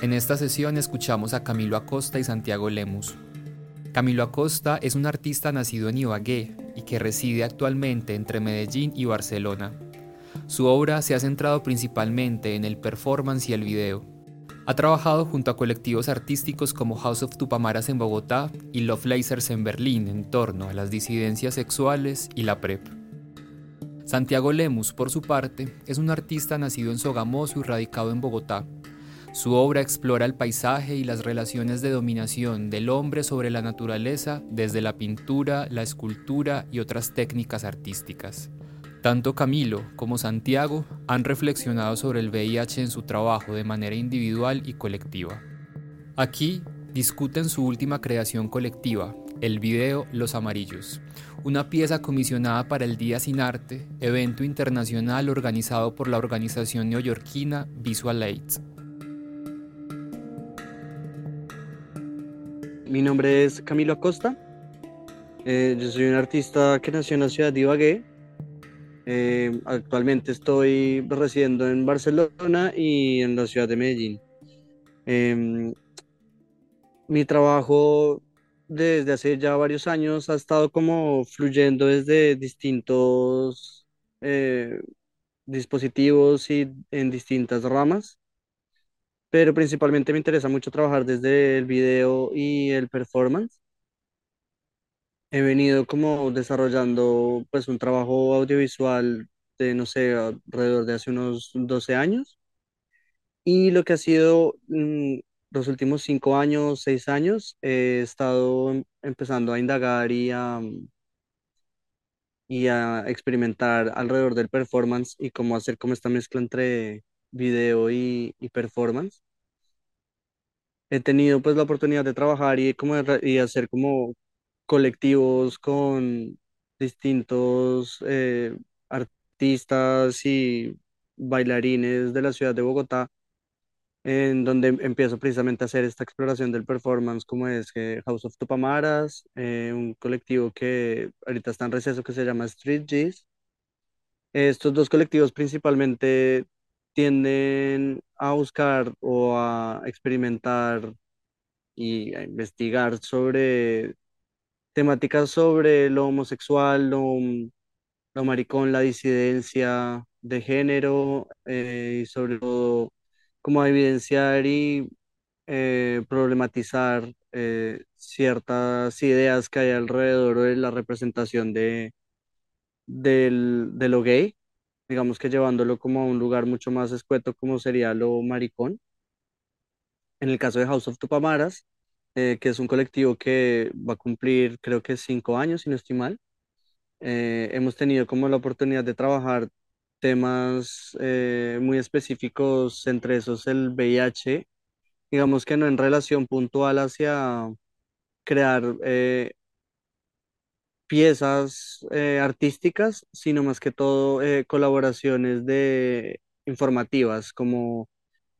En esta sesión escuchamos a Camilo Acosta y Santiago Lemus. Camilo Acosta es un artista nacido en Ibagué y que reside actualmente entre Medellín y Barcelona. Su obra se ha centrado principalmente en el performance y el video. Ha trabajado junto a colectivos artísticos como House of Tupamaras en Bogotá y Love Lasers en Berlín en torno a las disidencias sexuales y la PrEP. Santiago Lemus, por su parte, es un artista nacido en Sogamoso y radicado en Bogotá, su obra explora el paisaje y las relaciones de dominación del hombre sobre la naturaleza desde la pintura, la escultura y otras técnicas artísticas. Tanto Camilo como Santiago han reflexionado sobre el VIH en su trabajo de manera individual y colectiva. Aquí discuten su última creación colectiva, el video Los Amarillos, una pieza comisionada para el Día Sin Arte, evento internacional organizado por la organización neoyorquina Visual Aids. Mi nombre es Camilo Acosta. Eh, yo soy un artista que nació en la ciudad de Ibagué. Eh, actualmente estoy residiendo en Barcelona y en la ciudad de Medellín. Em, mi trabajo desde hace ya varios años ha estado como fluyendo desde distintos eh, dispositivos y en distintas ramas pero principalmente me interesa mucho trabajar desde el video y el performance. He venido como desarrollando pues un trabajo audiovisual de, no sé, alrededor de hace unos 12 años. Y lo que ha sido mm, los últimos 5 años, 6 años, he estado em, empezando a indagar y a, y a experimentar alrededor del performance y cómo hacer como esta mezcla entre video y, performance. He tenido pues la oportunidad de trabajar y, como y hacer como colectivos con distintos eh, artistas y bailarines de la ciudad de Bogotá, en donde empiezo precisamente a hacer esta exploración del performance, como es que House of Tupamaras, eh, un colectivo que ahorita está en receso que se llama Street G's. Estos dos colectivos principalmente tienden a buscar o a experimentar y a investigar sobre temáticas sobre lo homosexual, lo, lo maricón, la disidencia de género eh, y sobre todo cómo evidenciar y eh, problematizar eh, ciertas ideas que hay alrededor de la representación de, del, de lo gay digamos que llevándolo como a un lugar mucho más escueto como sería lo maricón. En el caso de House of Tupamaras, eh, que es un colectivo que va a cumplir creo que cinco años, si no estoy mal, eh, hemos tenido como la oportunidad de trabajar temas eh, muy específicos, entre esos el VIH, digamos que no en relación puntual hacia crear piezas eh, artísticas, sino más que todo eh, colaboraciones de informativas, como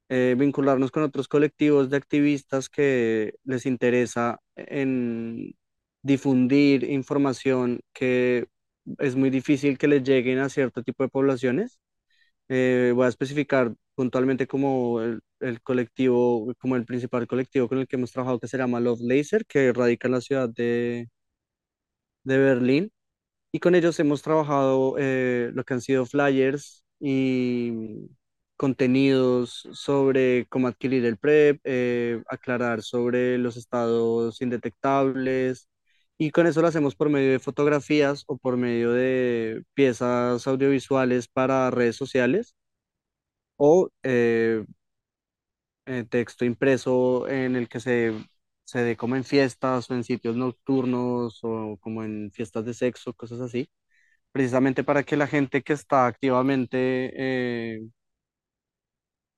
eh, vincularnos con otros colectivos de activistas que les interesa en difundir información que es muy difícil que les lleguen a cierto tipo de poblaciones. voy a especificar puntualmente como el, el, colectivo, como el principal colectivo con el que hemos trabajado, que se llama Love Laser, que radica en la ciudad de, de Berlín y con ellos hemos trabajado eh, lo que han sido flyers y contenidos sobre cómo adquirir el PrEP, eh, aclarar sobre los estados indetectables y con eso lo hacemos por medio de fotografías o por medio de piezas audiovisuales para redes sociales o eh, texto impreso en el que se se dé como en fiestas o en sitios nocturnos o como en fiestas de sexo, cosas así, precisamente para que la gente que está activamente eh,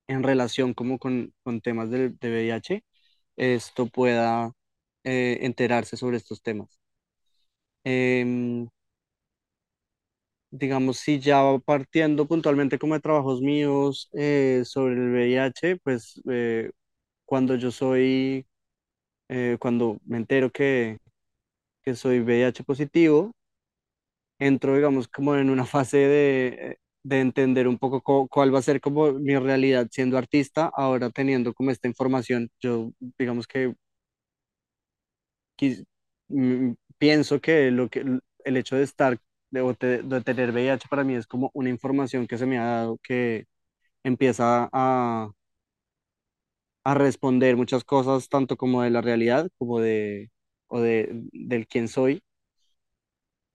en relación como con, con temas de, de VIH esto pueda eh, enterarse sobre estos temas. Em, digamos, si ya partiendo puntualmente como de trabajos míos eh, sobre el VIH, pues eh, cuando yo soy, eh, cuando me entero que, que soy VIH positivo, entro, digamos, como en una fase de, de entender un poco co- cuál va a ser como mi realidad siendo artista, ahora teniendo como esta información, yo digamos que quis- mm, pienso que lo que el hecho de estar de, te- de tener VIH para mí es como una información que se me ha dado que empieza a, a responder muchas cosas, tanto como de la realidad como de, o de, del quién soy.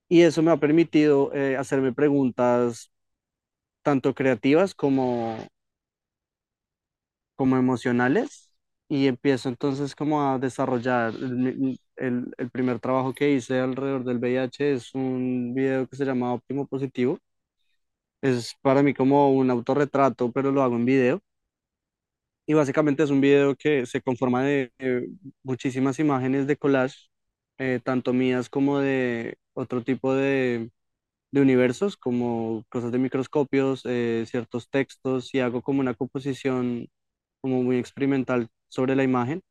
Y eso me ha permitido eh, hacerme preguntas tanto creativas como, como emocionales. Y empiezo entonces como a desarrollar el, el, primer trabajo que hice alrededor del VIH es un video que se llama Óptimo Positivo. Es para mí como un autorretrato, pero lo hago en video. Y básicamente es un video que se conforma de eh, muchísimas imágenes de collage, eh, tanto mías como de otro tipo de, de universos, como cosas de microscopios, eh, ciertos textos, y hago como una composición como muy experimental sobre la imagen,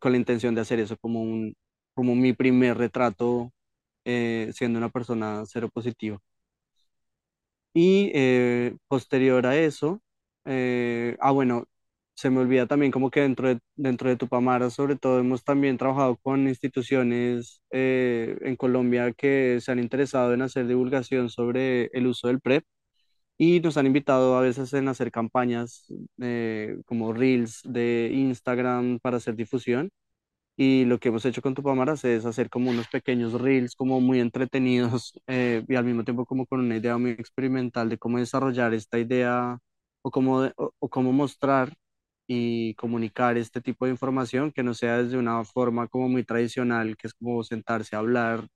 con la intención de hacer eso como un, como mi primer retrato siendo una persona cero positiva. Y posterior a eso, ah, bueno, se me olvida también como que dentro de, dentro de Tupamara, sobre todo, hemos también trabajado con instituciones eh, en Colombia que se han interesado en hacer divulgación sobre el uso del PrEP y nos han invitado a veces en hacer campañas eh, como Reels de Instagram para hacer difusión. Y lo que hemos hecho con Tupamaras es hacer como unos pequeños reels como muy entretenidos eh, y al mismo tiempo como con una idea muy experimental de cómo desarrollar esta idea o cómo, o, o cómo mostrar y comunicar este tipo de información que no sea desde una forma como muy tradicional, que es como sentarse a hablar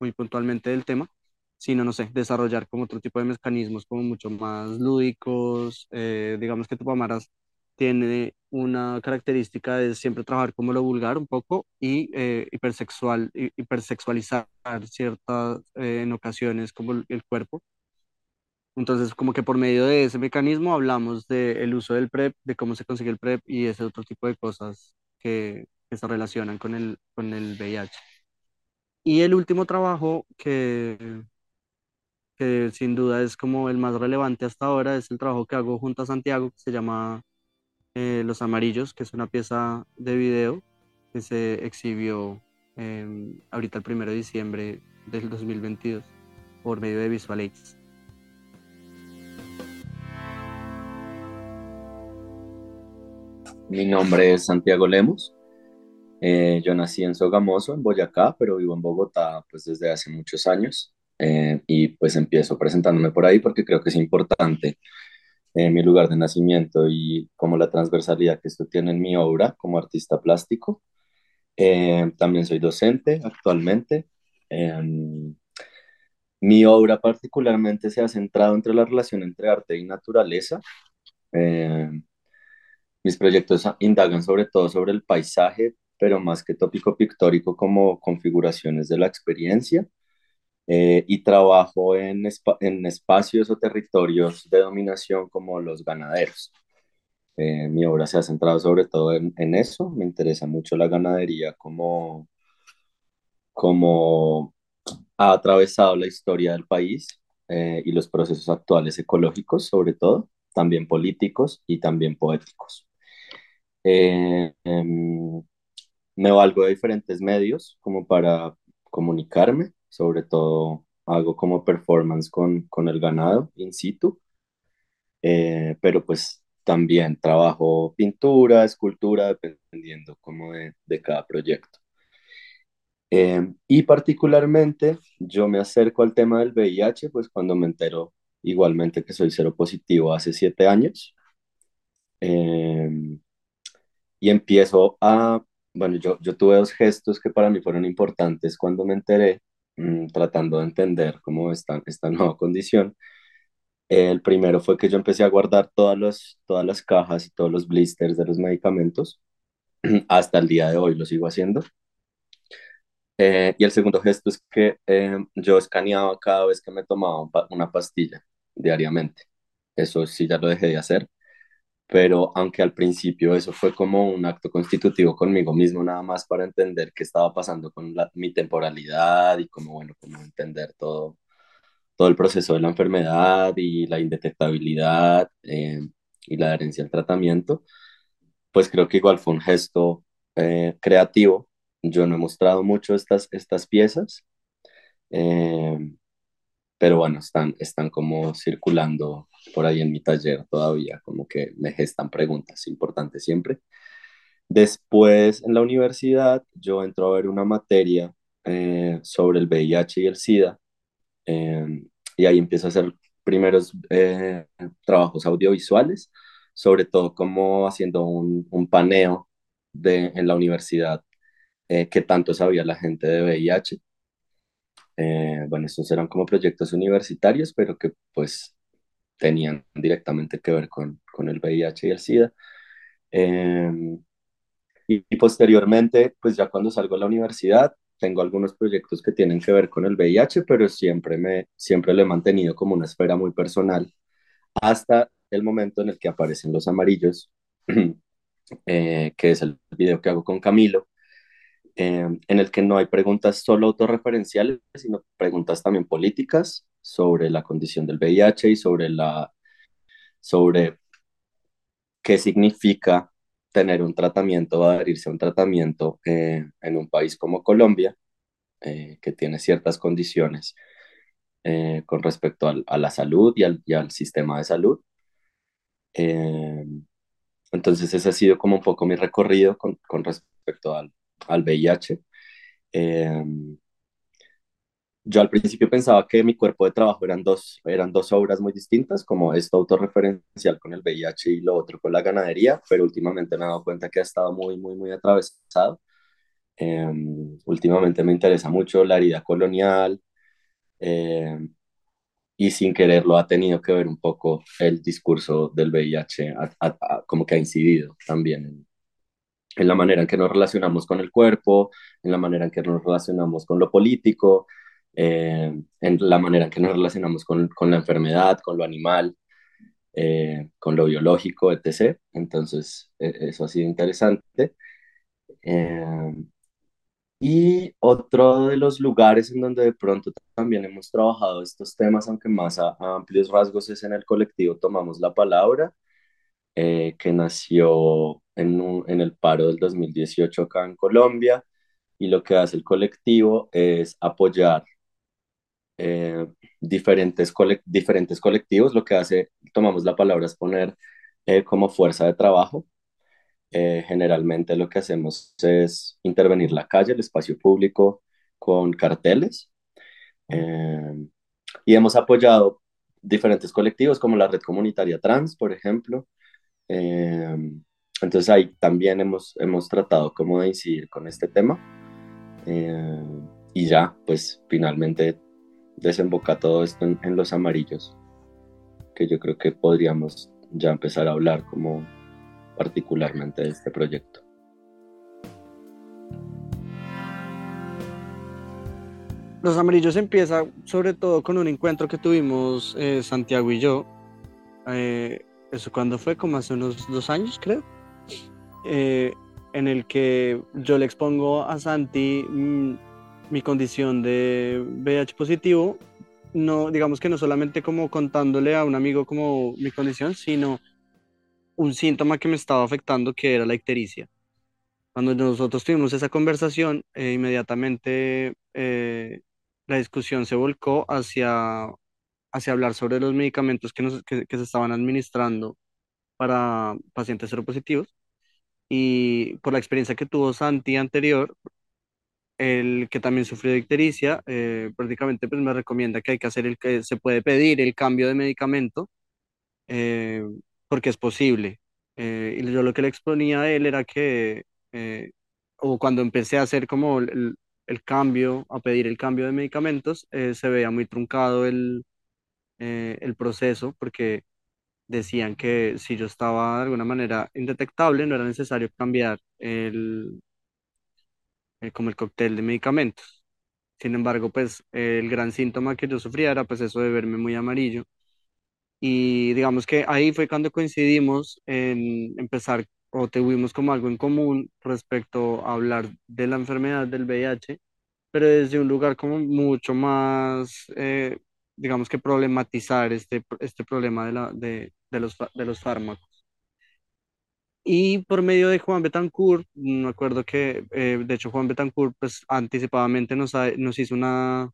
muy puntualmente del tema, sino, no sé, desarrollar como otro tipo de mecanismos como mucho más lúdicos. eh, digamos que Tupamaras tiene una característica de siempre trabajar como lo vulgar un poco y eh, hipersexual, hi- hipersexualizar ciertas, eh, en ocasiones como el cuerpo. Entonces, como que por medio de ese mecanismo hablamos del uso del PrEP, de cómo se consigue el PrEP y ese otro tipo de cosas que, que se relacionan con el, con el VIH. Y el último trabajo que, que sin duda es como el más relevante hasta ahora, es el trabajo que hago junto a Santiago, que se llama eh, Los Amarillos, que es una pieza de video que se exhibió eh, ahorita el primero de diciembre del 2022 por medio de Visual Aids. Mi nombre es Santiago Lemos. Eh, yo nací en Sogamoso, en Boyacá, pero vivo en Bogotá pues desde hace muchos años. Eh, y pues empiezo presentándome por ahí porque creo que es importante eh, mi lugar de nacimiento y como la transversalidad que esto tiene en mi obra como artista plástico. Eh, también soy docente actualmente. Em, mi obra particularmente se ha centrado entre la relación entre arte y naturaleza. Mis proyectos indagan sobre todo sobre el paisaje, pero más que tópico pictórico como configuraciones de la experiencia. eh, y trabajo en, espa- en espacios o territorios de dominación como los ganaderos. Eh, mi obra se ha centrado sobre todo en, en eso. Me interesa mucho la ganadería como, como ha atravesado la historia del país eh, y los procesos actuales ecológicos, sobre todo, también políticos y también poéticos. Eh, em, me valgo de diferentes medios como para comunicarme, sobre todo hago como performance con, con el ganado in situ, eh, pero pues también trabajo pintura, escultura, dependiendo como de, de cada proyecto. Eh, y particularmente yo me acerco al tema del VIH, pues cuando me entero igualmente que soy cero positivo hace siete años. Eh, y empiezo a, bueno, yo, yo tuve dos gestos que para mí fueron importantes cuando me enteré, mm, tratando de entender cómo está esta nueva condición. El primero fue que yo empecé a guardar todas, los, todas las cajas y todos los blisters de los medicamentos hasta el día de hoy lo sigo haciendo. Eh, y el segundo gesto es que eh, yo escaneaba cada vez que me tomaba una pastilla diariamente. Eso sí ya lo dejé de hacer, pero aunque al principio eso fue como un acto constitutivo conmigo mismo, nada más para entender qué estaba pasando con mi temporalidad y como, bueno, como entender todo, todo el proceso de la enfermedad y la indetectabilidad eh, y la adherencia al tratamiento, pues creo que igual fue un gesto creativo. Yo no he mostrado mucho estas, estas piezas, eh, pero bueno, están, están como circulando por ahí en mi taller todavía, como que me gestan preguntas importantes siempre. Después, en la universidad, yo entro a ver una materia eh, sobre el VIH y el SIDA, eh, y ahí empiezo a hacer primeros trabajos audiovisuales, sobre todo como haciendo un, un paneo de, en la universidad eh, qué tanto sabía la gente de VIH. Eh, bueno, estos eran como proyectos universitarios, pero que pues tenían directamente que ver con, con el VIH y el SIDA. Em, y, posteriormente, pues ya cuando salgo de la universidad, tengo algunos proyectos que tienen que ver con el VIH, pero siempre, me, siempre lo he mantenido como una esfera muy personal, hasta el momento en el que aparecen los amarillos, eh, que es el video que hago con Camilo, eh, en el que no hay preguntas solo autorreferenciales, sino preguntas también políticas sobre la condición del VIH y sobre, la, sobre qué significa tener un tratamiento o adherirse a un tratamiento eh, en un país como Colombia, eh, que tiene ciertas condiciones con respecto al, a la salud y al, y al sistema de salud. entonces ese ha sido como un poco mi recorrido con, con respecto al, al VIH. Em, yo al principio pensaba que mi cuerpo de trabajo eran dos, eran dos obras muy distintas, como esto autorreferencial con el VIH y lo otro con la ganadería, pero últimamente me he dado cuenta que ha estado muy, muy, muy atravesado. Em, últimamente me interesa mucho la herida colonial em, y sin quererlo ha tenido que ver un poco el discurso del VIH, como que ha incidido también en, en la manera en que nos relacionamos con el cuerpo, en la manera en que nos relacionamos con lo político, eh, en la manera en que nos relacionamos con, con la enfermedad, con lo animal, eh, con lo biológico, etc. Entonces, e, eso ha sido interesante. Eh, y otro de los lugares en donde de pronto también hemos trabajado estos temas, aunque más a, a amplios rasgos, es en el colectivo Tomamos la Palabra, que nació en, el paro del 2018 acá en Colombia y lo que hace el colectivo es apoyar eh, diferentes, colectivos. Lo que hace, tomamos la palabra, es poner eh, como fuerza de trabajo. Eh, generalmente lo que hacemos es intervenir la calle, el espacio público con carteles. y hemos apoyado diferentes colectivos como la Red Comunitaria Trans, por ejemplo, entonces ahí también hemos, hemos tratado como de incidir con este tema eh, y ya, pues finalmente desemboca todo esto en, los amarillos, que yo creo que podríamos ya empezar a hablar como particularmente de este proyecto. Los Amarillos empieza sobre todo con un encuentro que tuvimos eh, Santiago y yo. Eh, ¿Eso cuando fue? Como hace unos dos años, creo. Eh, en el que yo le expongo a Santi mm, mi condición de VIH positivo, no, digamos que no solamente como contándole a un amigo como mi condición, sino un síntoma que me estaba afectando que era la ictericia. Cuando nosotros tuvimos esa conversación, eh, inmediatamente eh, la discusión se volcó hacia, hacia hablar sobre los medicamentos que, que se estaban administrando para pacientes seropositivos y por la experiencia que tuvo Santi anterior, el que también sufrió de ictericia, eh, prácticamente pues me recomienda que hay que hacer el que se puede pedir el cambio de medicamento eh, porque es posible. Eh, y yo lo que le exponía a él era que, o cuando empecé a hacer como el, el, cambio, a pedir el cambio de medicamentos, se veía muy truncado el, el proceso porque decían que si yo estaba de alguna manera indetectable, no era necesario cambiar el, el- como el cóctel de medicamentos. Sin embargo, pues el gran síntoma que yo sufría era pues eso de verme muy amarillo. Y digamos que ahí fue cuando coincidimos en empezar o tuvimos como algo en común respecto a hablar de la enfermedad del VIH, pero desde un lugar como mucho más, eh, digamos que problematizar este, este problema de, la, de, de los, de los fármacos. Y por medio de Juan Betancourt, me acuerdo que, eh, de hecho, Juan Betancourt, pues anticipadamente nos, ha- nos hizo una,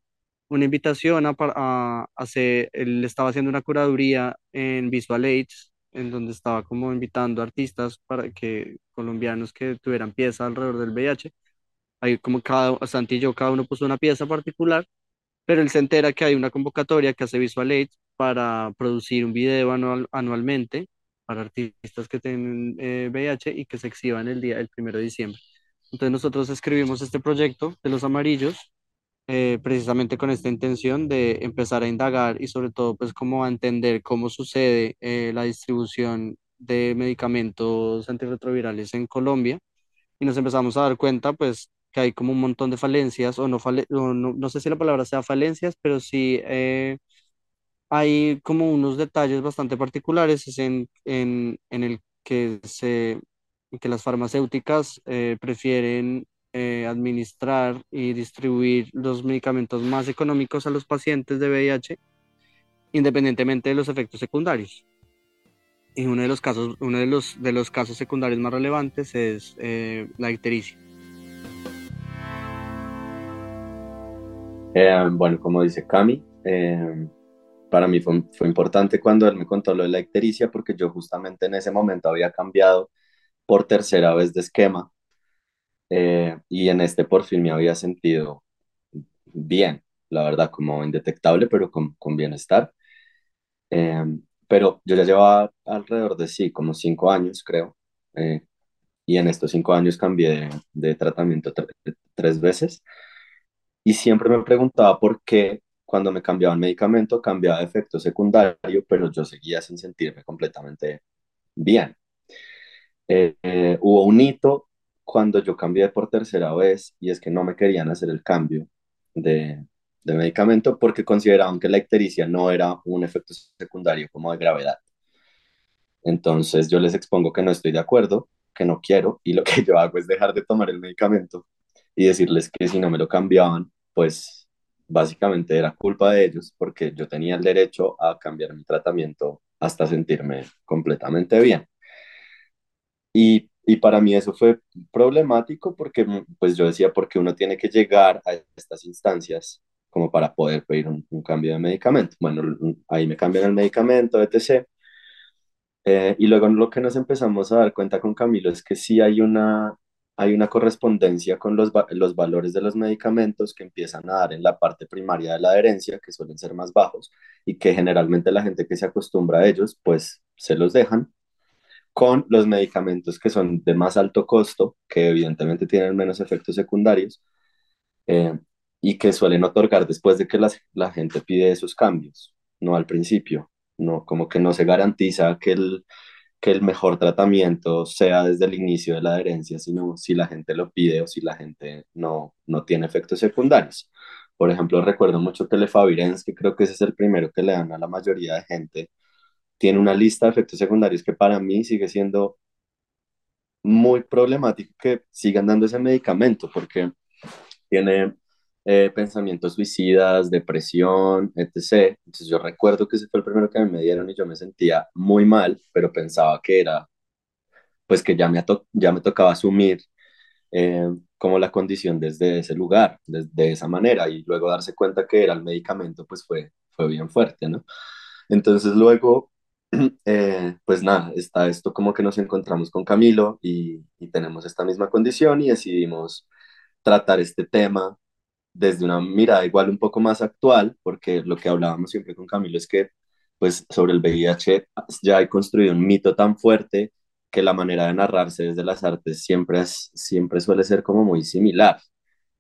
una invitación a, a, hacer, él estaba haciendo una curaduría en Visual Aids, en donde estaba como invitando artistas para que, colombianos que tuvieran pieza alrededor del VIH. Ahí como cada, Santi y yo, cada uno puso una pieza particular pero él se entera que hay una convocatoria que hace Visual Aids para producir un video anual, anualmente para artistas que tienen eh, VIH y que se exhiban el día, el primero de diciembre. Entonces nosotros escribimos este proyecto de los amarillos eh, precisamente con esta intención de empezar a indagar y sobre todo pues como entender cómo sucede eh, la distribución de medicamentos antirretrovirales en Colombia y nos empezamos a dar cuenta, pues, que hay como un montón de falencias, o no, fale- o no, no sé si la palabra sea falencias, pero sí eh, hay como unos detalles bastante particulares es en, en, en el que, se, que las farmacéuticas eh, prefieren eh, administrar y distribuir los medicamentos más económicos a los pacientes de VIH, independientemente de los efectos secundarios. Y uno de los casos, uno de los, de los casos secundarios más relevantes es eh, la ictericia. Eh, bueno, como dice Cami, eh, para mí fue, fue importante cuando él me contó lo de la ictericia porque yo justamente en ese momento había cambiado por tercera vez de esquema eh, y en este por fin me había sentido bien, la verdad, como indetectable, pero con, con bienestar. Eh, pero yo ya llevaba alrededor de sí, como cinco años, creo, eh, y en estos cinco años cambié de, de tratamiento tre- tres veces y siempre me preguntaba por qué cuando me cambiaba el medicamento cambiaba de efecto secundario, pero yo seguía sin sentirme completamente bien. Eh, eh, hubo un hito cuando yo cambié por tercera vez y es que no me querían hacer el cambio de, de medicamento porque consideraban que la ictericia no era un efecto secundario como de gravedad. Entonces yo les expongo que no estoy de acuerdo, que no quiero y lo que yo hago es dejar de tomar el medicamento y decirles que si no me lo cambiaban, pues básicamente era culpa de ellos porque yo tenía el derecho a cambiar mi tratamiento hasta sentirme completamente bien. Y, y para mí eso fue problemático porque mm, pues yo decía, porque uno tiene que llegar a estas instancias como para poder pedir un, un cambio de medicamento. Bueno, ahí me cambian el medicamento, etc. Eh, y luego lo que nos empezamos a dar cuenta con Camilo es que sí hay una, hay una correspondencia con los, los valores de los medicamentos que empiezan a dar en la parte primaria de la adherencia, que suelen ser más bajos, y que generalmente la gente que se acostumbra a ellos, pues se los dejan con los medicamentos que son de más alto costo, que evidentemente tienen menos efectos secundarios eh, y que suelen otorgar después de que las- la gente pide esos cambios, no al principio, no, como que no se garantiza que el, que el mejor tratamiento sea desde el inicio de la adherencia, sino si la gente lo pide o si la gente no, no tiene efectos secundarios. Por ejemplo, recuerdo mucho que el que creo que ese es el primero que le dan a la mayoría de gente, tiene una lista de efectos secundarios que para mí sigue siendo muy problemático que sigan dando ese medicamento porque tiene eh, pensamientos suicidas, depresión, etc. Entonces yo recuerdo que ese fue el primero que me dieron y yo me sentía muy mal, pero pensaba que era, pues que ya me, ya me tocaba asumir eh, como la condición desde ese lugar, desde esa manera, y luego darse cuenta que era el medicamento, pues fue, fue bien fuerte, ¿no? Entonces luego, eh, pues nada, está esto como que nos encontramos con Camilo y, y tenemos esta misma condición y decidimos tratar este tema desde una mirada igual un poco más actual, porque lo que hablábamos siempre con Camilo es que pues sobre el VIH ya hay construido un mito tan fuerte que la manera de narrarse desde las artes siempre, es, siempre suele ser como muy similar,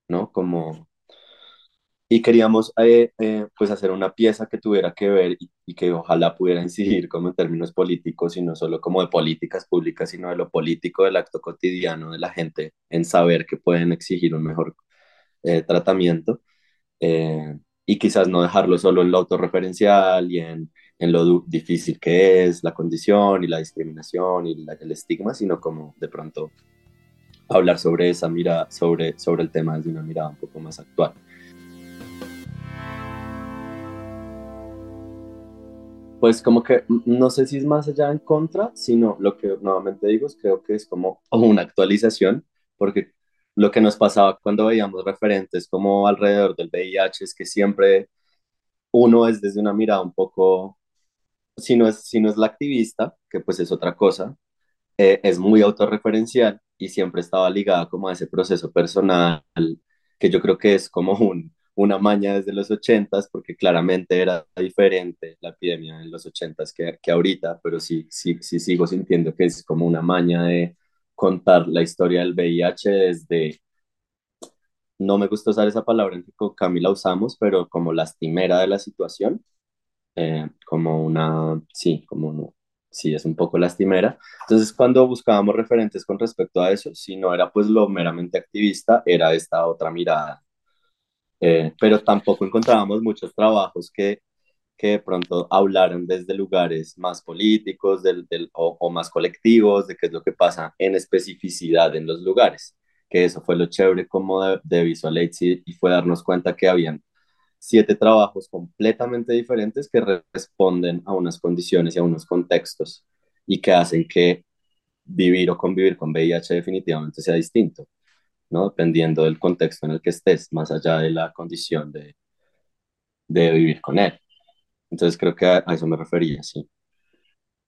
¿no? Como y queríamos eh, eh, pues hacer una pieza que tuviera que ver y, que ojalá pudiera incidir como en términos políticos y no solo como de políticas públicas, sino de lo político del acto cotidiano de la gente en saber que pueden exigir un mejor eh, tratamiento eh, y quizás no dejarlo solo en lo autorreferencial y en, en lo difícil que es la condición y la discriminación y la, el estigma, sino como de pronto hablar sobre esa mirada, sobre, sobre el tema desde una mirada un poco más actual. Pues como que no sé si es más allá en contra, sino lo que nuevamente digo es creo que es como una actualización, porque lo que nos pasaba cuando veíamos referentes como alrededor del VIH es que siempre uno es desde una mirada un poco, si no es, si no es la activista, que pues es otra cosa, eh, es muy autorreferencial y siempre estaba ligada como a ese proceso personal, que yo creo que es como un, una maña desde los ochentas, porque claramente era diferente la epidemia en los ochentas que, que ahorita, pero sí, sí, sí sigo sintiendo que es como una maña de contar la historia del VIH desde, no me gusta usar esa palabra en que con Camila usamos, pero como lastimera de la situación, eh, como una, sí, como no, sí, es un poco lastimera. Entonces, cuando buscábamos referentes con respecto a eso, si no era pues lo meramente activista, era esta otra mirada eh, pero tampoco encontrábamos muchos trabajos que, que de pronto hablaran desde lugares más políticos del, del, o, o, más colectivos, de qué es lo que pasa en especificidad en los lugares, que eso fue lo chévere como de, de Visual y fue darnos cuenta que habían siete trabajos completamente diferentes que responden a unas condiciones y a unos contextos y que hacen que vivir o convivir con VIH definitivamente sea distinto. ¿no? Dependiendo del contexto en el que estés, más allá de la condición de, de vivir con él. Entonces creo que a, a eso me refería, sí.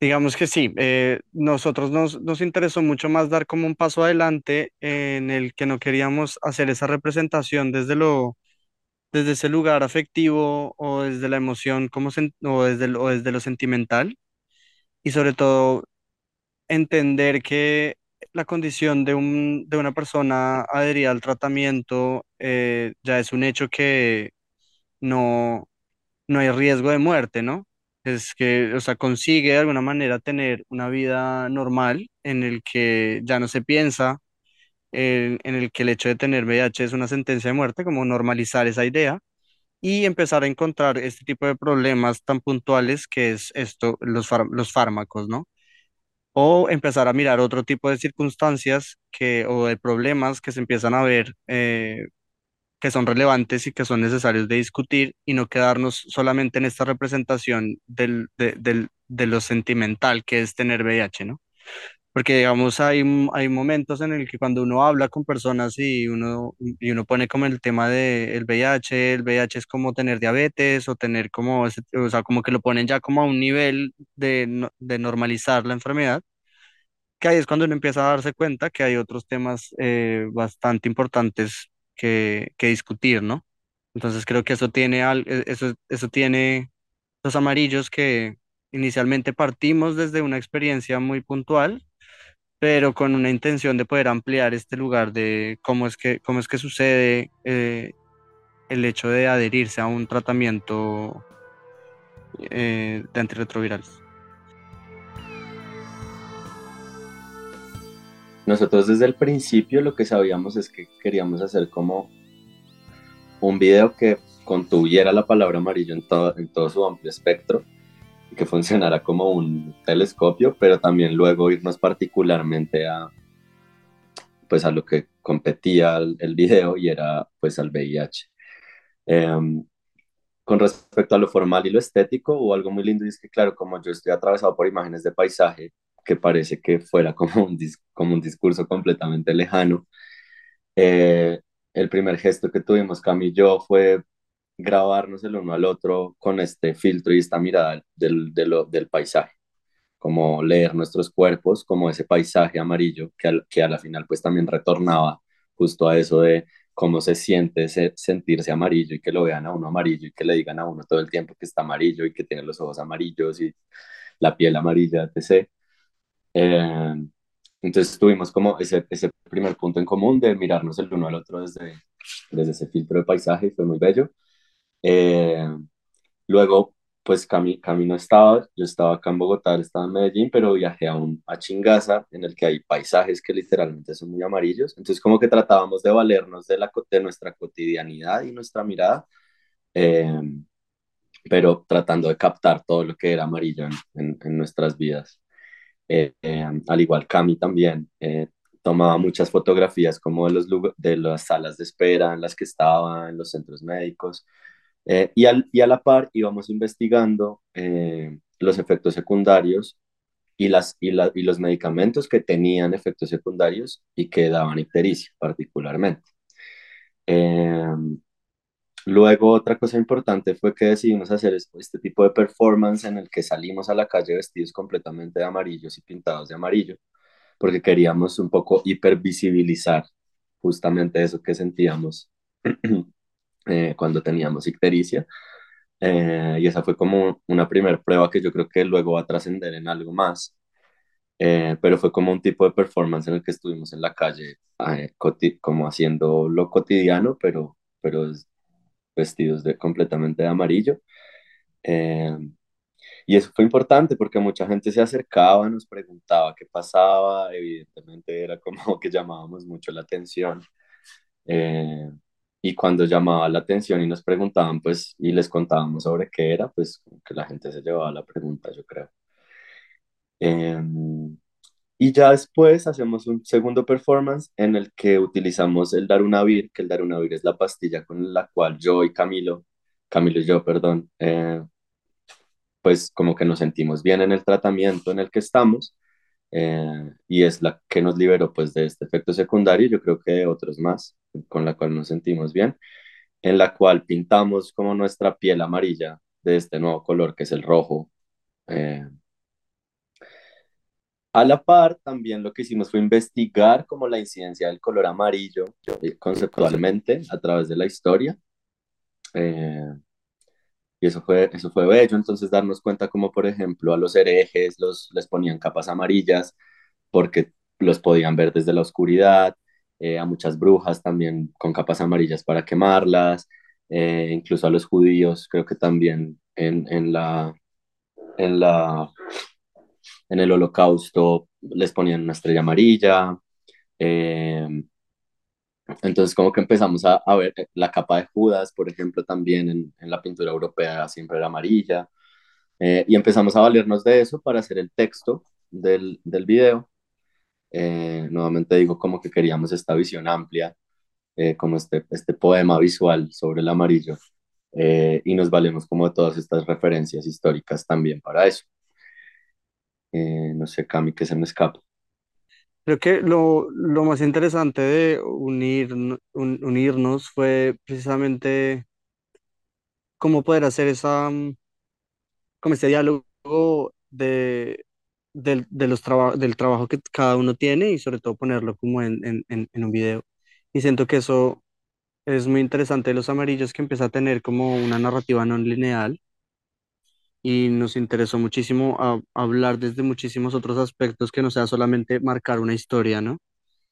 Digamos que sí, eh, nosotros nos, nos interesó mucho más dar como un paso adelante en el que no queríamos hacer esa representación desde lo, desde ese lugar afectivo o desde la emoción como sen- o desde, o desde lo sentimental y sobre todo entender que la condición de, un, de una persona adherida al tratamiento eh, ya es un hecho que no, no hay riesgo de muerte, ¿no? Es que, o sea, consigue de alguna manera tener una vida normal en el que ya no se piensa, en, en el que el hecho de tener VIH es una sentencia de muerte, como normalizar esa idea y empezar a encontrar este tipo de problemas tan puntuales que es esto, los, los fármacos, ¿no? o empezar a mirar otro tipo de circunstancias que, o de problemas que se empiezan a ver eh, que son relevantes y que son necesarios de discutir y no quedarnos solamente en esta representación del, de, del- de lo sentimental que es tener VIH, ¿no? Porque, digamos, hay, hay momentos en el que cuando uno habla con personas y uno, y uno pone como el tema de el VIH, el VIH es como tener diabetes o tener como, ese- o sea, como que lo ponen ya como a un nivel de, de normalizar la enfermedad que ahí es cuando uno empieza a darse cuenta que hay otros temas eh, bastante importantes que, discutir, ¿no? Entonces creo que eso tiene, al- e- eso, eso tiene los amarillos que inicialmente partimos desde una experiencia muy puntual, pero con una intención de poder ampliar este lugar de cómo es que, cómo es que sucede eh, el hecho de adherirse a un tratamiento eh, de antirretrovirales. Nosotros desde el principio lo que sabíamos es que queríamos hacer como un video que contuviera la palabra amarillo en todo, su amplio espectro y que funcionara como un telescopio, pero también luego irnos particularmente a pues a lo que competía el, video y era pues al VIH. Eh, con respecto a lo formal y lo estético, hubo algo muy lindo y es que, claro, como yo estoy atravesado por imágenes de paisaje, que parece que fuera como un, dis como un discurso completamente lejano, eh, el primer gesto que tuvimos, Cam y yo, fue grabarnos el uno al otro con este filtro y esta mirada del, de lo, del paisaje, como leer nuestros cuerpos, como ese paisaje amarillo que, al, que a la final pues también retornaba justo a eso de cómo se siente ese, sentirse amarillo y que lo vean a uno amarillo y que le digan a uno todo el tiempo que está amarillo y que tiene los ojos amarillos y la piel amarilla, etc. Eh, entonces tuvimos como ese, ese primer punto en común de mirarnos el uno al otro desde, desde ese filtro de paisaje y fue muy bello. Eh, luego, pues Cami, Cami no estaba, yo estaba acá en Bogotá, estaba en Medellín, pero viajé a, un, a Chingaza, en el que hay paisajes que literalmente son muy amarillos. Entonces, como que tratábamos de valernos de, la, de nuestra cotidianidad y nuestra mirada, eh, pero tratando de captar todo lo que era amarillo en, en, en nuestras vidas. Eh, eh, al igual Cami también eh, tomaba muchas fotografías como de, los, de las salas de espera en las que estaba, en los centros médicos, eh, y, al, y, a la par íbamos investigando los efectos secundarios y, las, y, la, y, los medicamentos que tenían efectos secundarios y que daban ictericia particularmente. Luego otra cosa importante fue que decidimos hacer este tipo de performance en el que salimos a la calle vestidos completamente de amarillos y pintados de amarillo, porque queríamos un poco hipervisibilizar justamente eso que sentíamos eh, cuando teníamos ictericia. Eh, y esa fue como una primera prueba que yo creo que luego va a trascender en algo más. Eh, pero fue como un tipo de performance en el que estuvimos en la calle, eh, como haciendo lo cotidiano, pero, pero vestidos de, completamente de amarillo. Eh, y eso fue importante porque mucha gente se acercaba, nos preguntaba qué pasaba, evidentemente era como que llamábamos mucho la atención. Eh, y cuando llamaba la atención y nos preguntaban, pues, y les contábamos sobre qué era, pues, que la gente se llevaba la pregunta, yo creo. Eh, y ya después hacemos un segundo performance en el que utilizamos el Darunavir, que el Darunavir es la pastilla con la cual yo y Camilo, Camilo y yo, perdón, eh, pues como que nos sentimos bien en el tratamiento en el que estamos eh, y es la que nos liberó pues de este efecto secundario, yo creo que de otros más, con la cual nos sentimos bien, en la cual pintamos como nuestra piel amarilla de este nuevo color que es el rojo. Eh, a la par, también lo que hicimos fue investigar como la incidencia del color amarillo eh, conceptualmente a través de la historia. Eh, y eso fue, eso fue bello, entonces darnos cuenta como, por ejemplo, a los herejes los, les ponían capas amarillas porque los podían ver desde la oscuridad, eh, a muchas brujas también con capas amarillas para quemarlas, incluso a los judíos, creo que también en, en, la, en el holocausto les ponían una estrella amarilla. Eh, entonces, como que empezamos a, a, ver la capa de Judas, por ejemplo, también en, en la pintura europea siempre era amarilla. Eh, y empezamos a valernos de eso para hacer el texto del, del video. Eh, nuevamente digo como que queríamos esta visión amplia, eh, como este, este poema visual sobre el amarillo. Eh, y nos valemos como de todas estas referencias históricas también para eso. Eh, no sé, Cami, que se me escapa. Creo que lo, lo más interesante de unir, un- unirnos fue precisamente cómo poder hacer esa, mm, como este diálogo de, del, de los traba- del trabajo que cada uno tiene y sobre todo ponerlo como en, en, en, un video. Y siento que eso es muy interesante de los amarillos que empieza a tener como una narrativa no lineal y nos interesó muchísimo hablar desde muchísimos otros aspectos que no sea solamente marcar una historia, ¿no?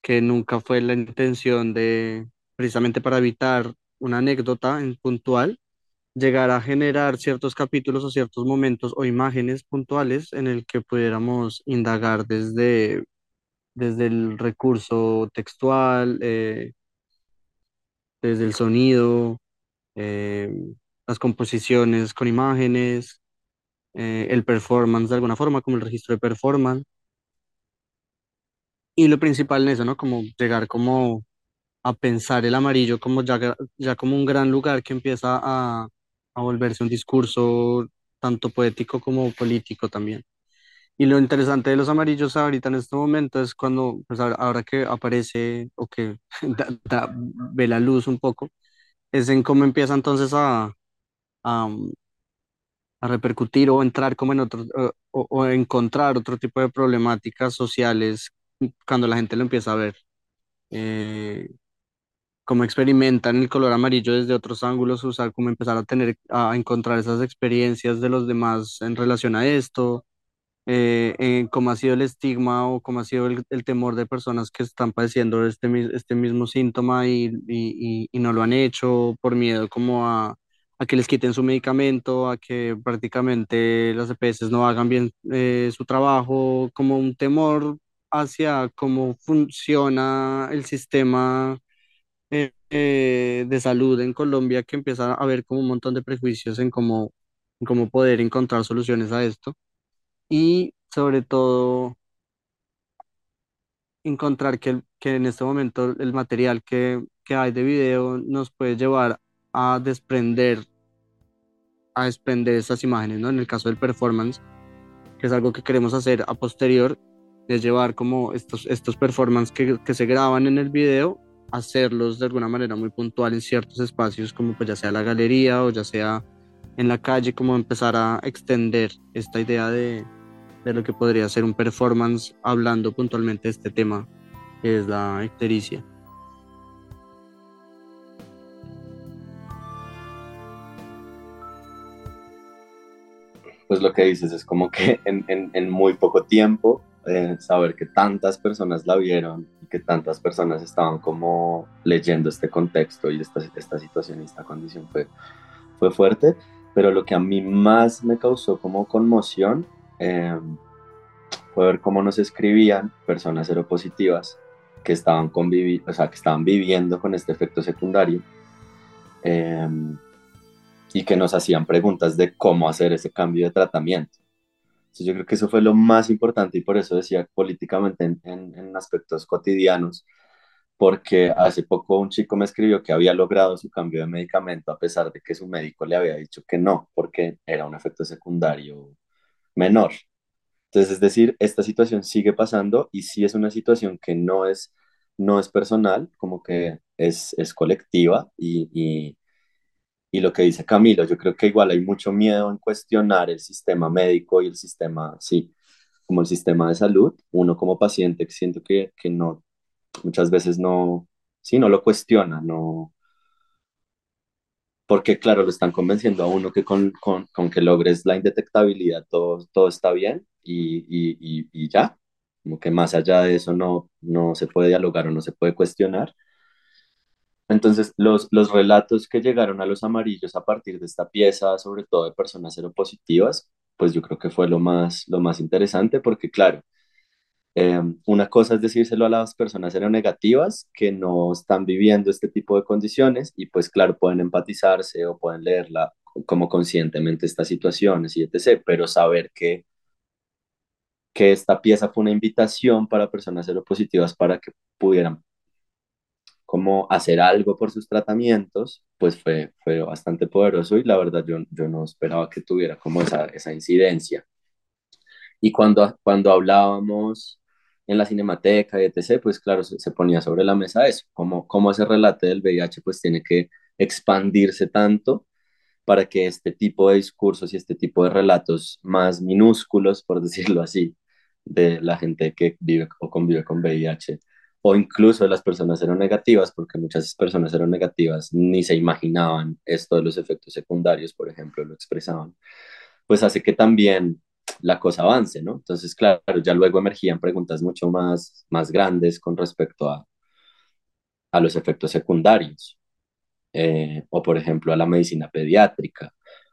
Que nunca fue la intención de, precisamente para evitar una anécdota en puntual, llegar a generar ciertos capítulos o ciertos momentos o imágenes puntuales en el que pudiéramos indagar desde, desde el recurso textual, eh, desde el sonido, eh, las composiciones con imágenes eh, el performance de alguna forma, como el registro de performance. Y lo principal en eso, ¿no? Como llegar como a pensar el amarillo como ya, ya como un gran lugar que empieza a, a volverse un discurso tanto poético como político también. Y lo interesante de los amarillos ahorita en este momento es cuando, pues ahora que aparece o que da- da- ve la luz un poco, es en cómo empieza entonces a, a, a repercutir o entrar como en otro, o, o- o encontrar otro tipo de problemáticas sociales cuando la gente lo empieza a ver. Eh, cómo experimentan el color amarillo desde otros ángulos, usar, cómo empezar a tener, a encontrar esas experiencias de los demás en relación a esto, eh, eh, cómo ha sido el estigma o cómo ha sido el, el temor de personas que están padeciendo este, este mismo síntoma y, y, y- y no lo han hecho por miedo como a, a que les quiten su medicamento, a que prácticamente las EPS no hagan bien eh, su trabajo, como un temor hacia cómo funciona el sistema eh, eh, de salud en Colombia, que empieza a haber como un montón de prejuicios en cómo, cómo poder encontrar soluciones a esto. Y sobre todo encontrar que, que en este momento el material que, que hay de video nos puede llevar a desprender, a desprender estas imágenes, ¿no? En el caso del performance, que es algo que queremos hacer a posterior, es llevar como estos, estos performances que, que se graban en el video, hacerlos de alguna manera muy puntual en ciertos espacios, como pues ya sea la galería o ya sea en la calle, como empezar a extender esta idea de, de lo que podría ser un performance hablando puntualmente de este tema, que es la ictericia. Pues lo que dices es como que en, muy poco tiempo, eh, saber que tantas personas la vieron y que tantas personas estaban como leyendo este contexto y esta, esta situación y esta condición fue, fue fuerte, pero lo que a mí más me causó como conmoción eh, fue ver cómo nos escribían personas seropositivas que estaban, o sea, que estaban viviendo con este efecto secundario. Eh, y que nos hacían preguntas de cómo hacer ese cambio de tratamiento. Entonces yo creo que eso fue lo más importante y por eso decía políticamente en, en, en aspectos cotidianos, porque hace poco un chico me escribió que había logrado su cambio de medicamento a pesar de que su médico le había dicho que no, porque era un efecto secundario menor. Entonces, es decir, esta situación sigue pasando y sí es una situación que no es, no es personal, como que es, es colectiva y, y, y lo que dice Camilo, yo creo que igual hay mucho miedo en cuestionar el sistema médico y el sistema, sí, como el sistema de salud. Uno como paciente siento que, que no, muchas veces no, sí, no lo cuestiona, no, porque claro, lo están convenciendo a uno que con, con, con que logres la indetectabilidad todo, todo está bien y, y, y, y ya, como que más allá de eso no, no se puede dialogar o no se puede cuestionar. Entonces, los, los relatos que llegaron a los amarillos a partir de esta pieza, sobre todo de personas seropositivas, pues yo creo que fue lo más, lo más interesante porque, claro, eh, una cosa es decírselo a las personas seronegativas que no están viviendo este tipo de condiciones y pues, claro, pueden empatizarse o pueden leerla como conscientemente estas situaciones y etc., pero saber que, que esta pieza fue una invitación para personas seropositivas para que pudieran como hacer algo por sus tratamientos, pues fue, fue bastante poderoso y la verdad yo, yo no esperaba que tuviera como esa, esa incidencia. Y cuando, cuando hablábamos en la cinemateca y etc., pues claro, se, se ponía sobre la mesa eso, como, como ese relato del VIH pues tiene que expandirse tanto para que este tipo de discursos y este tipo de relatos más minúsculos, por decirlo así, de la gente que vive o convive con VIH, o incluso las personas seronegativas, porque muchas personas seronegativas ni se imaginaban esto de los efectos secundarios, por ejemplo, lo expresaban, pues hace que también la cosa avance, ¿no? Entonces, claro, ya luego emergían preguntas mucho más, más grandes con respecto a, a los efectos secundarios, eh, o por ejemplo a la medicina pediátrica,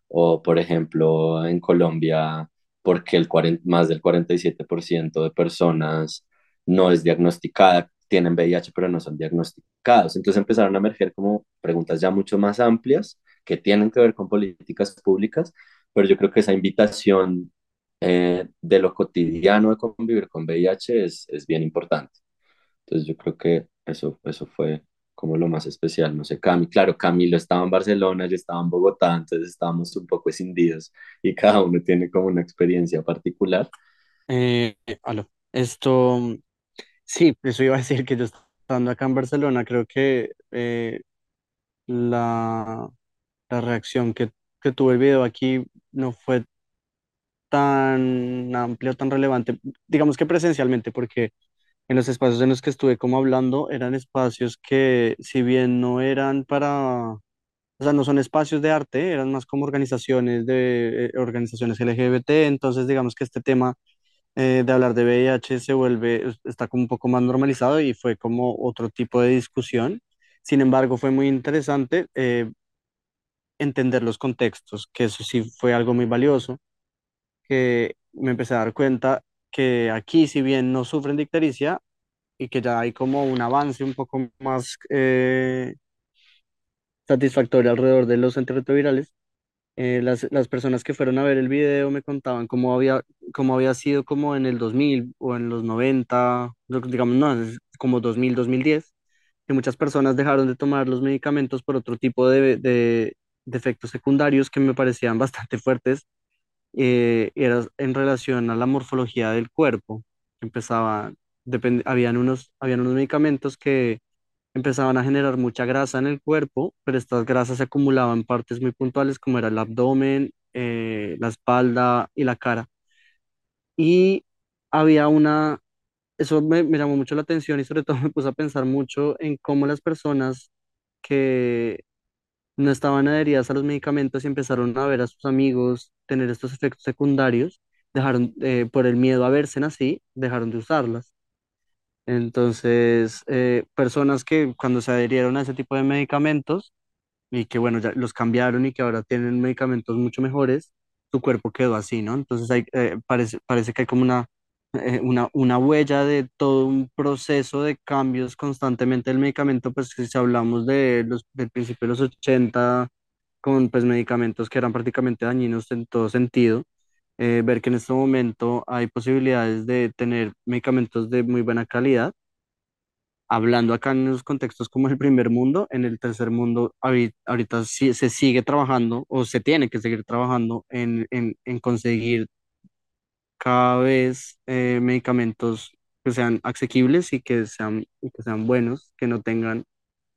o por ejemplo en Colombia, porque el 40, más del 47% de personas no es diagnosticada, tienen VIH pero no son diagnosticados. Entonces empezaron a emerger como preguntas ya mucho más amplias que tienen que ver con políticas públicas, pero yo creo que esa invitación eh, de lo cotidiano de convivir con VIH es, es bien importante. Entonces yo creo que eso, eso fue como lo más especial. No sé, Cami, claro, Camilo estaba en Barcelona, yo estaba en Bogotá, entonces estábamos un poco escindidos y cada uno tiene como una experiencia particular. Eh, aló. Esto, sí, eso iba a decir que yo estando acá en Barcelona, creo que eh, la, la reacción que, que tuvo el video aquí no fue tan amplia o tan relevante, digamos que presencialmente, porque en los espacios en los que estuve como hablando eran espacios que si bien no eran para, o sea, no son espacios de arte, eran más como organizaciones de eh, organizaciones LGBT, entonces digamos que este tema eh, de hablar de VIH se vuelve, está como un poco más normalizado y fue como otro tipo de discusión. Sin embargo, fue muy interesante. eh, entender los contextos, que eso sí fue algo muy valioso, que me empecé a dar cuenta que aquí, si bien no sufren de ictericia y que ya hay como un avance un poco más eh, satisfactorio alrededor de los antirretrovirales, eh, las, las personas que fueron a ver el video me contaban cómo había, cómo había sido como en el 2000 o en los 90, lo que digamos, no, como 2000, 2010, que muchas personas dejaron de tomar los medicamentos por otro tipo de, de, de efectos secundarios que me parecían bastante fuertes, eh, era en relación a la morfología del cuerpo. Empezaba, depend, habían unos, habían unos medicamentos que empezaban a generar mucha grasa en el cuerpo, pero estas grasas se acumulaban en partes muy puntuales como era el abdomen, eh, la espalda y la cara. Y había una, eso me, me llamó mucho la atención y sobre todo me puse a pensar mucho en cómo las personas que no estaban adheridas a los medicamentos y empezaron a ver a sus amigos tener estos efectos secundarios, dejaron, eh, por el miedo a verse así, dejaron de usarlas. Entonces, eh, personas que cuando se adherieron a ese tipo de medicamentos y que, bueno, ya los cambiaron y que ahora tienen medicamentos mucho mejores, su cuerpo quedó así, ¿no? Entonces, hay, eh, parece, parece que hay como una, eh, una, una huella de todo un proceso de cambios constantemente del medicamento, pues si hablamos de los, del principio de los 80 con pues, medicamentos que eran prácticamente dañinos en todo sentido eh, ver que en este momento hay posibilidades de tener medicamentos de muy buena calidad. Hablando acá en los contextos como el primer mundo, en el tercer mundo ahori- ahorita sí se sigue trabajando o se tiene que seguir trabajando en, en, en conseguir cada vez eh, medicamentos que sean asequibles y que sean, y que sean buenos, que no tengan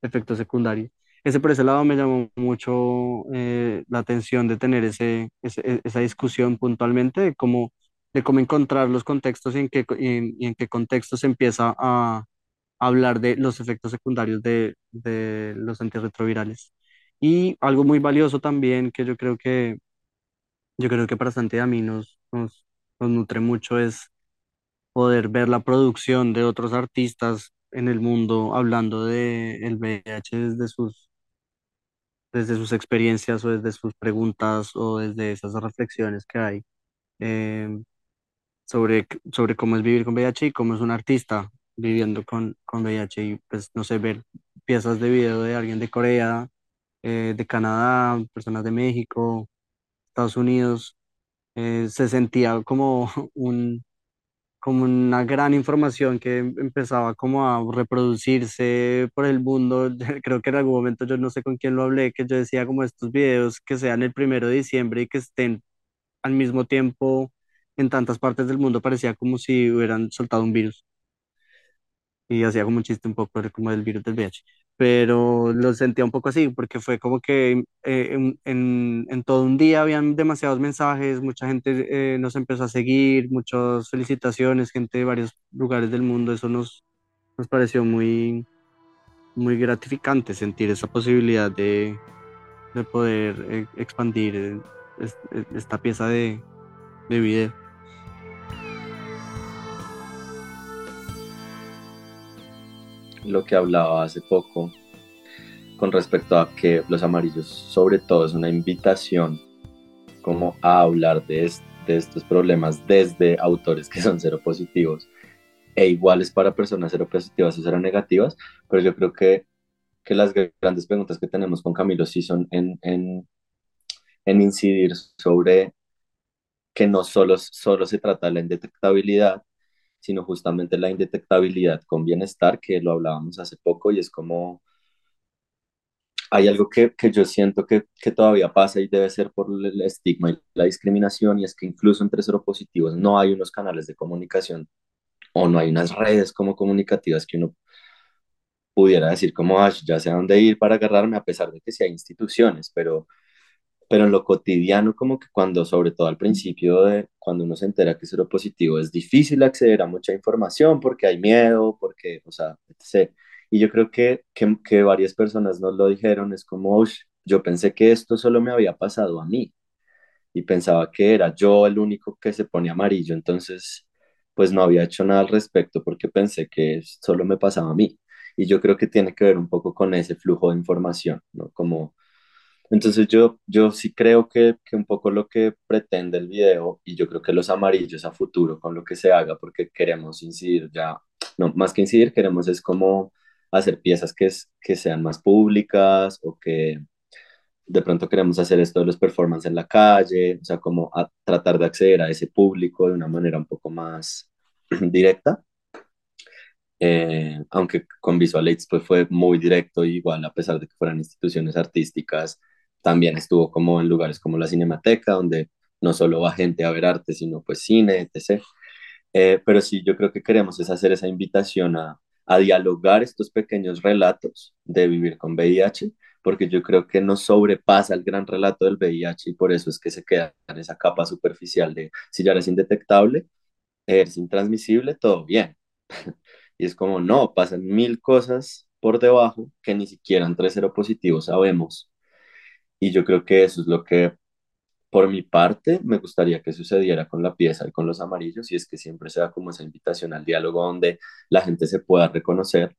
efectos secundarios. Ese por ese lado me llamó mucho eh, la atención de tener ese, ese- e- esa discusión puntualmente de cómo, de cómo encontrar los contextos y en qué, y en, y en qué contextos se empieza a, hablar de los efectos secundarios de, de los antirretrovirales. Y algo muy valioso también que yo creo que, yo creo que para Santi a mí nos, nos, nos nutre mucho es poder ver la producción de otros artistas en el mundo hablando de el VIH desde sus desde sus experiencias o desde sus preguntas o desde esas reflexiones que hay eh, sobre, sobre cómo es vivir con VIH y cómo es un artista viviendo con, con VIH y pues no sé, ver piezas de video de alguien de Corea, eh, de Canadá, personas de México, Estados Unidos, eh, se sentía como un como una gran información que em- empezaba como a reproducirse por el mundo. Creo que en algún momento yo no sé con quién lo hablé, que yo decía como estos videos que sean el primero de diciembre y que estén al mismo tiempo en tantas partes del mundo, parecía como si hubieran soltado un virus. Y hacía como un chiste un poco como del virus del VIH. Pero lo sentía un poco así, porque fue como que eh, en, en, todo un día habían demasiados mensajes, mucha gente eh, nos empezó a seguir, muchas felicitaciones, gente de varios lugares del mundo. Eso nos, nos pareció muy, muy gratificante sentir esa posibilidad de, de poder eh, expandir eh, es- es- esta pieza de, de video. Lo que hablaba hace poco con respecto a que los amarillos, sobre todo, es una invitación como a hablar de, est- de estos problemas desde autores que son seropositivos e iguales para personas seropositivas o seronegativas, pero yo creo que, que las grandes preguntas que tenemos con Camilo sí son en, en, en incidir sobre que no solo, solo se trata de la indetectabilidad, sino justamente la indetectabilidad con bienestar, que lo hablábamos hace poco y es como hay algo que, que yo siento que, que todavía pasa y debe ser por el estigma y la discriminación, y es que incluso entre seropositivos no hay unos canales de comunicación o no hay unas redes como comunicativas que uno pudiera decir como, "Ah, ya sé a dónde ir para agarrarme, a pesar de que sí hay instituciones, pero, pero en lo cotidiano, como que cuando, sobre todo al principio de cuando uno se entera que es seropositivo, es difícil acceder a mucha información porque hay miedo, porque, o sea, etc. Y yo creo que, que, que varias personas nos lo dijeron, es como, "Ush, yo pensé que esto solo me había pasado a mí y pensaba que era yo el único que se pone amarillo, entonces pues no había hecho nada al respecto porque pensé que solo me pasaba a mí. Y yo creo que tiene que ver un poco con ese flujo de información, ¿no? Como Entonces yo, yo sí creo que, que un poco lo que pretende el video, y yo creo que los amarillos a futuro con lo que se haga, porque queremos incidir ya, no, más que incidir, queremos es como hacer piezas que, que sean más públicas o que de pronto queremos hacer esto de los performances en la calle, o sea, como a tratar de acceder a ese público de una manera un poco más directa. Eh, aunque con Visual Aids pues fue muy directo, igual a pesar de que fueran instituciones artísticas, también estuvo como en lugares como la Cinemateca, donde no solo va gente a ver arte, sino pues cine, etc. Eh, pero sí, yo creo que queremos es hacer esa invitación a, a dialogar estos pequeños relatos de vivir con VIH, porque yo creo que nos sobrepasa el gran relato del VIH y por eso es que se queda en esa capa superficial de si ya eres indetectable, eres intransmisible, todo bien. Y es como, no, pasan mil cosas por debajo que ni siquiera entre seropositivos sabemos. Y yo creo que eso es lo que, por mi parte, me gustaría que sucediera con la pieza y con los amarillos, y es que siempre sea como esa invitación al diálogo donde la gente se pueda reconocer.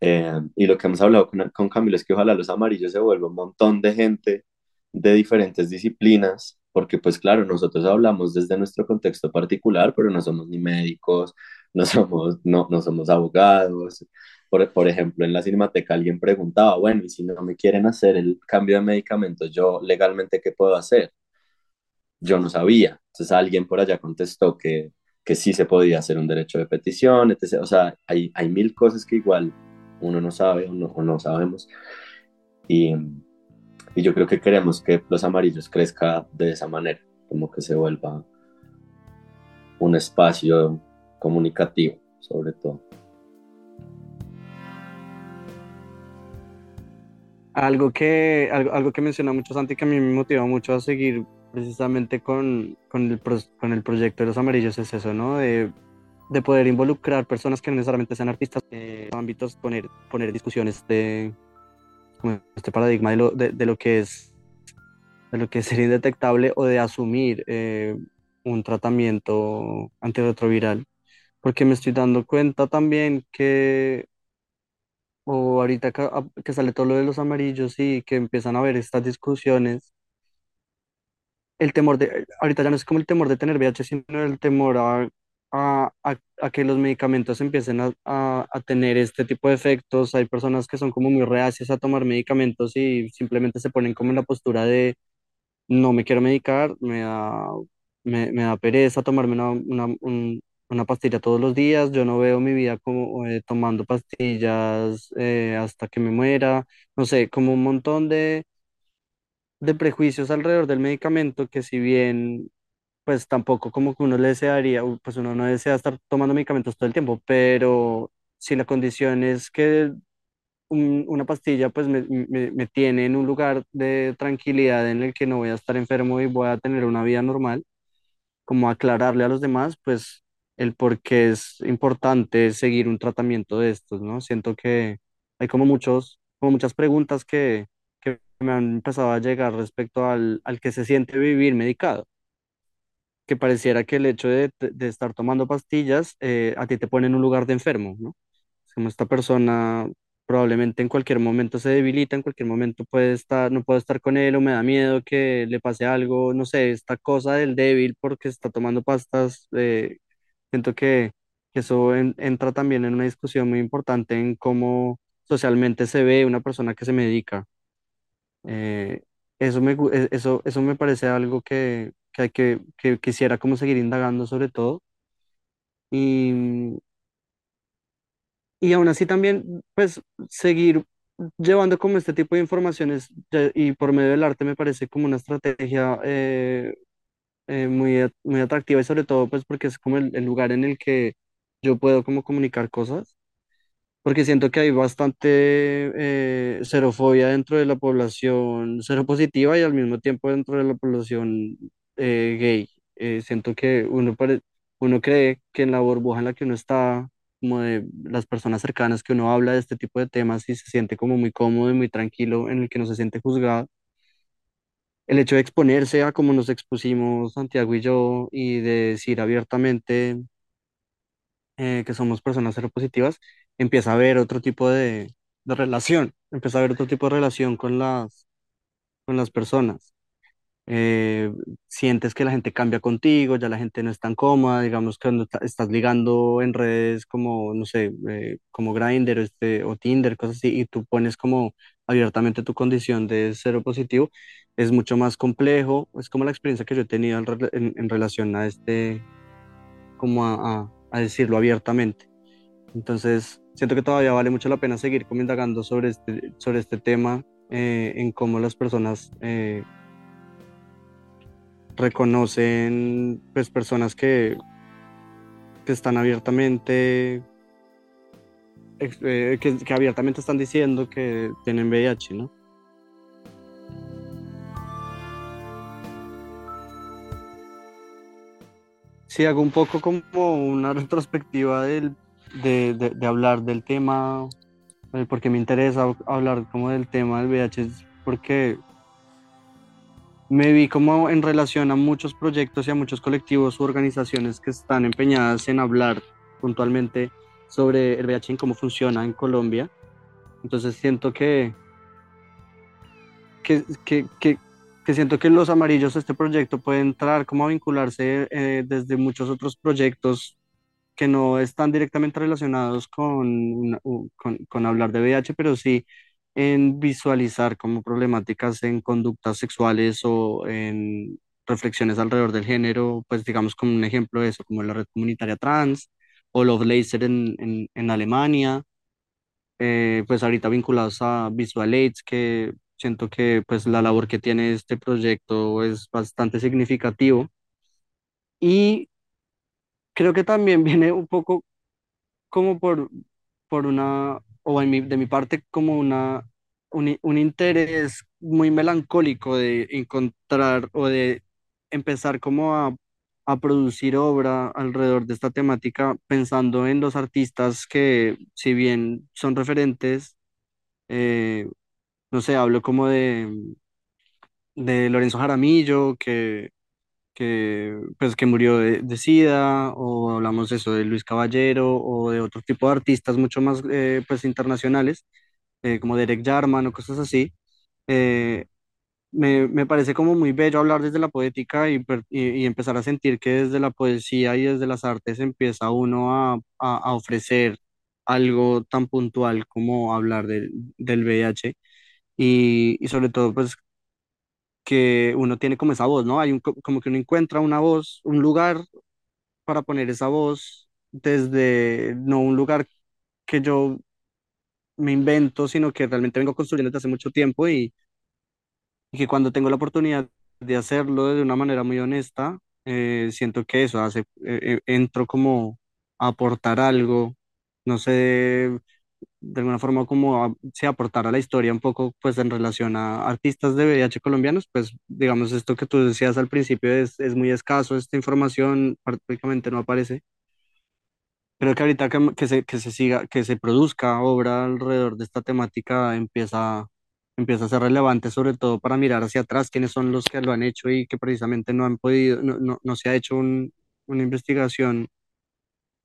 Eh, y lo que hemos hablado con, con Camilo es que ojalá los amarillos se vuelva un montón de gente de diferentes disciplinas, porque pues claro, nosotros hablamos desde nuestro contexto particular, pero no somos ni médicos, no somos, no, no somos abogados. Por, por ejemplo, en la Cinemateca alguien preguntaba, bueno, y si no me quieren hacer el cambio de medicamentos, yo legalmente, ¿qué puedo hacer? Yo no sabía. Entonces alguien por allá contestó que, que sí se podía hacer un derecho de petición, etc. O sea, hay, hay mil cosas que igual uno no sabe o no, o no sabemos. Y, y yo creo que queremos que los amarillos crezca de esa manera, como que se vuelva un espacio comunicativo, sobre todo. Algo que, algo, algo que menciona mucho Santi que a mí me motiva mucho a seguir precisamente con, con, el, con el proyecto de los amarillos es eso, ¿no? De, de poder involucrar personas que no necesariamente sean artistas en ámbitos, poner, poner discusiones de este paradigma de lo, de, de, lo que es de lo que es ser indetectable o de asumir eh, un tratamiento antirretroviral porque me estoy dando cuenta también que, o ahorita que, ah, que sale todo lo de los amarillos y que empiezan a haber estas discusiones, el temor de, ahorita ya no es como el temor de tener VIH, sino el temor a, a, a, que los medicamentos empiecen a, a, tener este tipo de efectos. Hay personas que son como muy reacias a tomar medicamentos y simplemente se ponen como en la postura de no me quiero medicar, me da, me, me da pereza tomarme una, una, un, una pastilla todos los días, yo no veo mi vida como eh, tomando pastillas eh, hasta que me muera, no sé, como un montón de, de prejuicios alrededor del medicamento que si bien pues tampoco como que uno le desearía, pues uno no desea estar tomando medicamentos todo el tiempo, pero si la condición es que un- una pastilla pues me, me, me tiene en un lugar de tranquilidad en el que no voy a estar enfermo y voy a tener una vida normal como aclararle a los demás, pues el por qué es importante seguir un tratamiento de estos, ¿no? Siento que hay como muchos, como muchas preguntas que, que me han empezado a llegar respecto al, al que se siente vivir medicado, que pareciera que el hecho de, de estar tomando pastillas eh, a ti te pone en un lugar de enfermo, ¿no? Como esta persona probablemente en cualquier momento se debilita, en cualquier momento puede estar, no puedo estar con él o me da miedo que le pase algo, no sé, esta cosa del débil porque está tomando pastas, eh, siento que, eso en- entra también en una discusión muy importante en cómo socialmente se ve una persona que se medica. Eh, eso me, e- eso, eso me parece algo que, que, hay que, que quisiera como seguir indagando sobre todo. Y, Y aún así también, pues, seguir llevando como este tipo de informaciones y por medio del arte me parece como una estrategia eh, eh, muy, muy atractiva y sobre todo, pues, porque es como el, el lugar en el que yo puedo como comunicar cosas, porque siento que hay bastante eh, xerofobia dentro de la población seropositiva y al mismo tiempo dentro de la población eh, gay. Eh, siento que uno, pare- uno cree que en la burbuja en la que uno está, como de las personas cercanas que uno habla de este tipo de temas y se siente como muy cómodo y muy tranquilo, en el que no se siente juzgado. El hecho de exponerse a como nos expusimos Santiago y yo y de decir abiertamente eh, que somos personas seropositivas, empieza a haber otro tipo de, de relación, empieza a haber otro tipo de relación con las, con las personas. Eh, sientes que la gente cambia contigo, ya la gente no es tan cómoda, digamos que cuando estás ligando en redes como, no sé, eh, como Grindr este, o Tinder, cosas así, y tú pones como abiertamente tu condición de cero positivo, es mucho más complejo, es como la experiencia que yo he tenido en, rela- en- en relación a este, como a, decirlo abiertamente. Entonces, siento que todavía vale mucho la pena seguir como indagando sobre este, sobre este tema, eh, en cómo las personas... eh, reconocen pues personas que, que están abiertamente eh, que, que abiertamente están diciendo que tienen VIH, ¿no? Sí, hago un poco como una retrospectiva del, de, de, de hablar del tema, porque me interesa hablar como del tema del VIH, porque Me vi como en relación a muchos proyectos y a muchos colectivos u organizaciones que están empeñadas en hablar puntualmente sobre el VIH y cómo funciona en Colombia. Entonces siento que, que, que, que, siento que los amarillos este proyecto pueden entrar como a vincularse eh, desde muchos otros proyectos que no están directamente relacionados con, con, con hablar de VIH, pero sí en visualizar como problemáticas en conductas sexuales o en reflexiones alrededor del género, pues digamos como un ejemplo de eso, como la red comunitaria trans o Love Laser en, en, en Alemania, eh, pues ahorita vinculados a Visual Aids, que siento que pues la labor que tiene este proyecto es bastante significativo. Y creo que también viene un poco como por, por una, o en mi- de mi parte, como una, un, un interés muy melancólico de encontrar o de empezar como a, a producir obra alrededor de esta temática, pensando en los artistas que, si bien son referentes, eh, no sé, hablo como de, de Lorenzo Jaramillo, que que, pues, que murió de, de SIDA, o hablamos eso de Luis Caballero, o de otro tipo de artistas mucho más eh, pues, internacionales, eh, como Derek Jarman o cosas así. Eh, me, me parece como muy bello hablar desde la poética y, y, empezar a sentir que desde la poesía y desde las artes empieza uno a, a, ofrecer algo tan puntual como hablar del, del VIH y, y sobre todo pues que uno tiene como esa voz, ¿no? Hay un, co- como que uno encuentra una voz, un lugar para poner esa voz desde, no un lugar que yo me invento, sino que realmente vengo construyendo desde hace mucho tiempo y, y que cuando tengo la oportunidad de hacerlo de una manera muy honesta, eh, siento que eso hace, eh, eh, entro como a aportar algo, no sé, de alguna forma como a, sí, aportar a la historia un poco pues en relación a artistas de VIH colombianos, pues digamos esto que tú decías al principio es, es muy escaso, esta información prácticamente no aparece. Creo que ahorita que, que se, que se siga, que se produzca obra alrededor de esta temática empieza, empieza a ser relevante, sobre todo para mirar hacia atrás quiénes son los que lo han hecho y que precisamente no han podido, no, no, no se ha hecho un- una investigación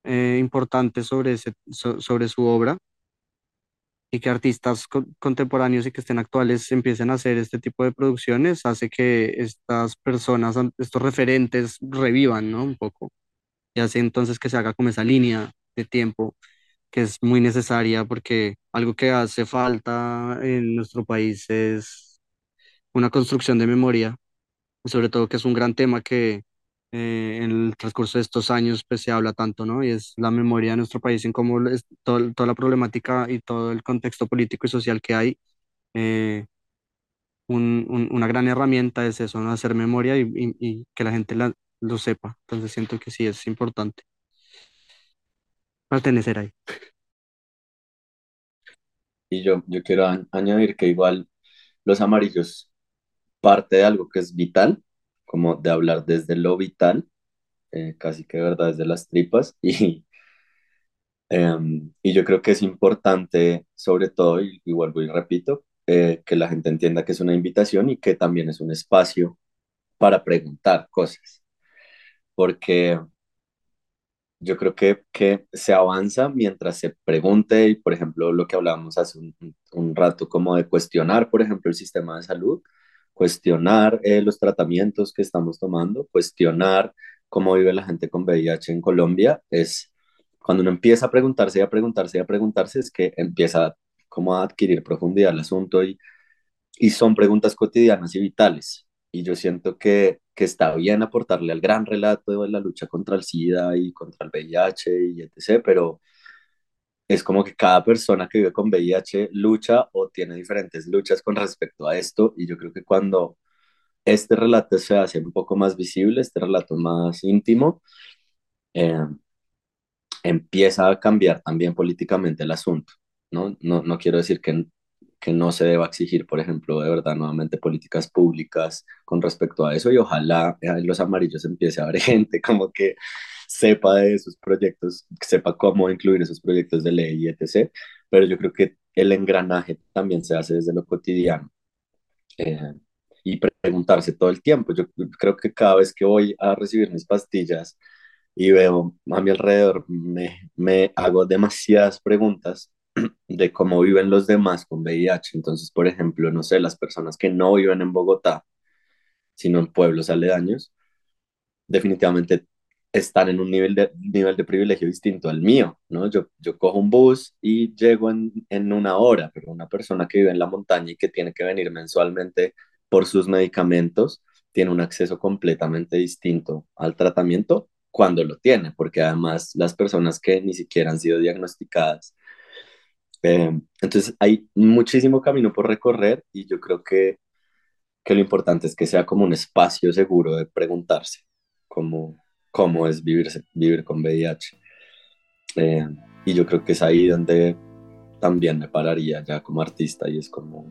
eh, importante sobre ese, so- sobre su obra y que artistas co- contemporáneos y que estén actuales empiecen a hacer este tipo de producciones, hace que estas personas, estos referentes revivan, ¿no? Un poco. Y hace entonces que se haga como esa línea de tiempo que es muy necesaria porque algo que hace falta en nuestro país es una construcción de memoria sobre todo que es un gran tema que eh, en el transcurso de estos años pues se habla tanto, ¿no? Y es la memoria de nuestro país en cómo es todo- toda la problemática y todo el contexto político y social que hay. eh, un- un- una gran herramienta es eso, ¿no? Hacer memoria y, y- y que la gente la- lo sepa. Entonces siento que sí es importante pertenecer ahí. Y yo, yo quiero añadir que igual los amarillos parte de algo que es vital, como de hablar desde lo vital, eh, casi que verdad desde las tripas, y, em, y yo creo que es importante, sobre todo, y, y vuelvo y repito, eh, que la gente entienda que es una invitación y que también es un espacio para preguntar cosas, porque yo creo que, que se avanza mientras se pregunte, y por ejemplo, lo que hablábamos hace un, un rato, como de cuestionar, por ejemplo, el sistema de salud cuestionar eh, los tratamientos que estamos tomando, cuestionar cómo vive la gente con VIH en Colombia, es cuando uno empieza a preguntarse y a preguntarse y a preguntarse, es que empieza como a adquirir profundidad el asunto y, y son preguntas cotidianas y vitales. Y yo siento que, que está bien aportarle al gran relato de la lucha contra el SIDA y contra el VIH y etc., pero es como que cada persona que vive con VIH lucha o tiene diferentes luchas con respecto a esto y yo creo que cuando este relato se hace un poco más visible, este relato más íntimo, eh, empieza a cambiar también políticamente el asunto. ¿no? No, no quiero decir que, que no se deba exigir, por ejemplo, de verdad, nuevamente políticas públicas con respecto a eso y ojalá en los amarillos empiece a haber gente como que sepa de esos proyectos, sepa cómo incluir esos proyectos de ley y etc. Pero yo creo que el engranaje también se hace desde lo cotidiano. Eh, y preguntarse todo el tiempo. Yo creo que cada vez que voy a recibir mis pastillas y veo a mi alrededor, me, me hago demasiadas preguntas de cómo viven los demás con VIH. Entonces, por ejemplo, no sé, las personas que no viven en Bogotá, sino en pueblos aledaños, definitivamente están en un nivel de, nivel de privilegio distinto al mío, ¿no? Yo, yo cojo un bus y llego en, en una hora, pero una persona que vive en la montaña y que tiene que venir mensualmente por sus medicamentos, tiene un acceso completamente distinto al tratamiento cuando lo tiene, porque además las personas que ni siquiera han sido diagnosticadas. Eh, entonces hay muchísimo camino por recorrer y yo creo que, que lo importante es que sea como un espacio seguro de preguntarse cómo, cómo es vivirse, vivir con VIH. Eh, y yo creo que es ahí donde también me pararía ya como artista y es como,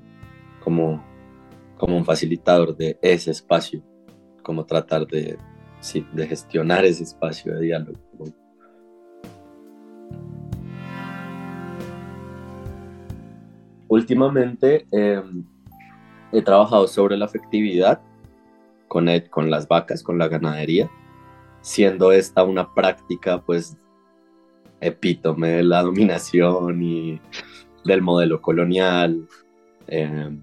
como, como un facilitador de ese espacio, como tratar de, sí, de gestionar ese espacio de diálogo. Últimamente em, he trabajado sobre la afectividad con, con las vacas, con la ganadería siendo esta una práctica pues epítome de la dominación y del modelo colonial. Eh,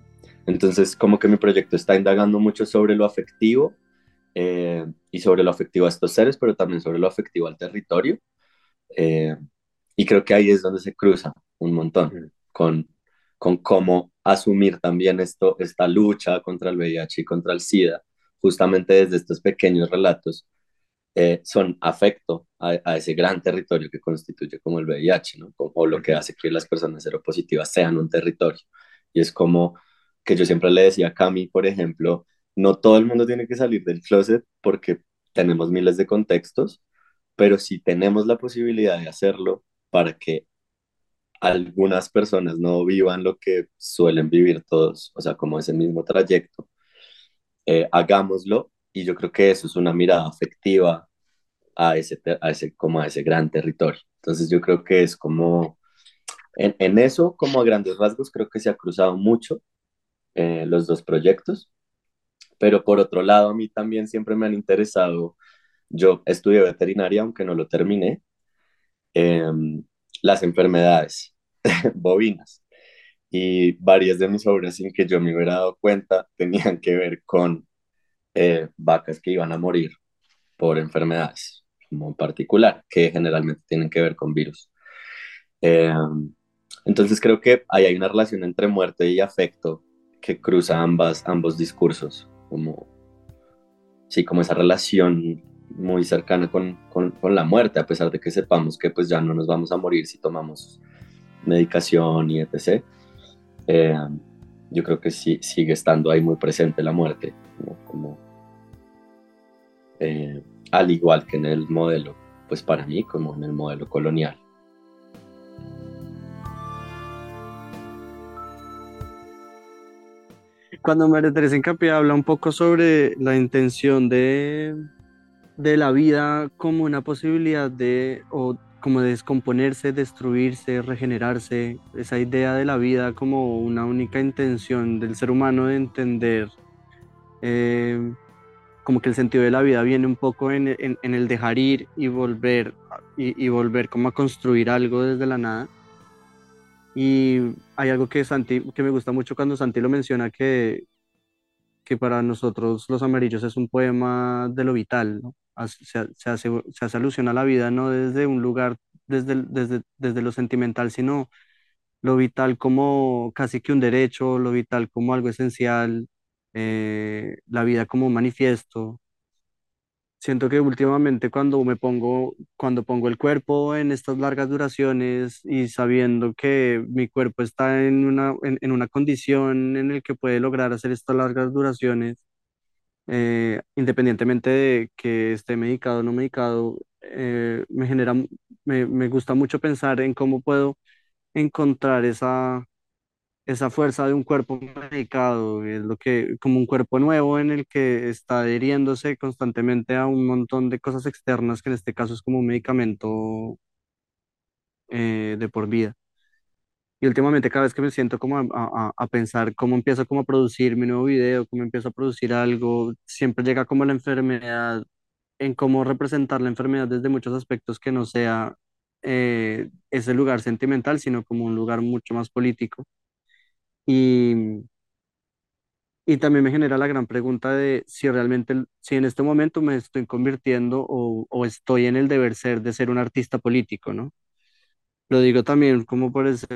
entonces como que mi proyecto está indagando mucho sobre lo afectivo eh, y sobre lo afectivo a estos seres, pero también sobre lo afectivo al territorio. Eh, y creo que ahí es donde se cruza un montón con, con cómo asumir también esto, esta lucha contra el VIH y contra el SIDA, justamente desde estos pequeños relatos eh, son afecto a, ese gran territorio que constituye como el VIH, ¿no? O lo que hace que las personas seropositivas sean un territorio. Y es como que yo siempre le decía a Cami, por ejemplo, no todo el mundo tiene que salir del closet porque tenemos miles de contextos, pero si tenemos la posibilidad de hacerlo para que algunas personas no vivan lo que suelen vivir todos, o sea, como ese mismo trayecto, eh, hagámoslo y yo creo que eso es una mirada afectiva a ese, a ese, como a ese gran territorio. Entonces yo creo que es como, en, en eso, como a grandes rasgos, creo que se ha cruzado mucho eh, los dos proyectos, pero por otro lado, a mí también siempre me han interesado, yo estudié veterinaria, aunque no lo terminé, em, las enfermedades bovinas. Y varias de mis obras, sin que yo me hubiera dado cuenta, tenían que ver con eh, vacas que iban a morir por enfermedades como particular, que generalmente tienen que ver con virus. Eh, entonces creo que ahí hay una relación entre muerte y afecto que cruza ambas, ambos discursos, como, sí, como esa relación muy cercana con, con, con, la muerte, a pesar de que sepamos que pues ya no nos vamos a morir si tomamos medicación y etc. Eh, yo creo que sí, sigue estando ahí muy presente la muerte, como, eh, al igual que en el modelo, pues para mí como en el modelo colonial. Cuando María Teresa Encapié habla un poco sobre la intención de, de la vida como una posibilidad de, o como descomponerse, destruirse, regenerarse, esa idea de la vida como una única intención del ser humano de entender eh, como que el sentido de la vida viene un poco en, el dejar ir y volver, y, volver como a construir algo desde la nada. Y hay algo que, Santi, que me gusta mucho cuando Santi lo menciona, que, que para nosotros los amarillos es un poema de lo vital, ¿no? Se, se hace, se hace alusión a la vida no desde un lugar, desde, desde, desde lo sentimental, sino lo vital como casi que un derecho, lo vital como algo esencial, eh, la vida como un manifiesto. Siento que últimamente cuando me pongo, cuando pongo el cuerpo en estas largas duraciones y sabiendo que mi cuerpo está en una, en, en una condición en el que puede lograr hacer estas largas duraciones, eh, independientemente de que esté medicado o no medicado, eh, me genera, me, gusta mucho pensar en cómo puedo encontrar esa esa fuerza de un cuerpo medicado, es lo que, como un cuerpo nuevo en el que está adhiriéndose constantemente a un montón de cosas externas, que en este caso es como un medicamento eh, de por vida. Y últimamente cada vez que me siento como a, a- a pensar cómo empiezo como a producir mi nuevo video, cómo empiezo a producir algo, siempre llega como la enfermedad, en cómo representar la enfermedad desde muchos aspectos que no sea eh, ese lugar sentimental, sino como un lugar mucho más político. Y, Y también me genera la gran pregunta de si realmente, si en este momento me estoy convirtiendo o, o estoy en el deber ser de ser un artista político, ¿no? Lo digo también como por ese,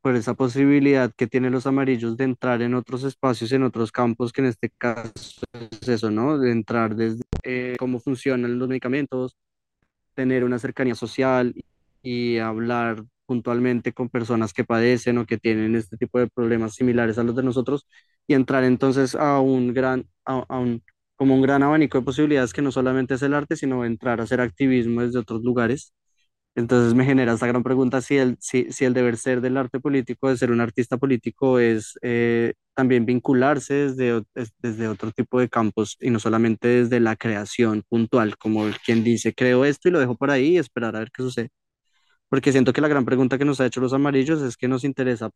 por esa posibilidad que tienen los amarillos de entrar en otros espacios, en otros campos, que en este caso es eso, ¿no? De entrar desde eh, cómo funcionan los medicamentos, tener una cercanía social y hablar puntualmente con personas que padecen o que tienen este tipo de problemas similares a los de nosotros y entrar entonces a un gran, a, a un, como un gran abanico de posibilidades que no solamente es el arte, sino entrar a hacer activismo desde otros lugares. Entonces me genera esta gran pregunta si el, si, si el deber ser del arte político, de ser un artista político, es eh, también vincularse desde, desde otro tipo de campos y no solamente desde la creación puntual, como quien dice, creo esto y lo dejo por ahí y esperar a ver qué sucede. Porque siento que la gran pregunta que nos ha hecho los amarillos es que nos interesa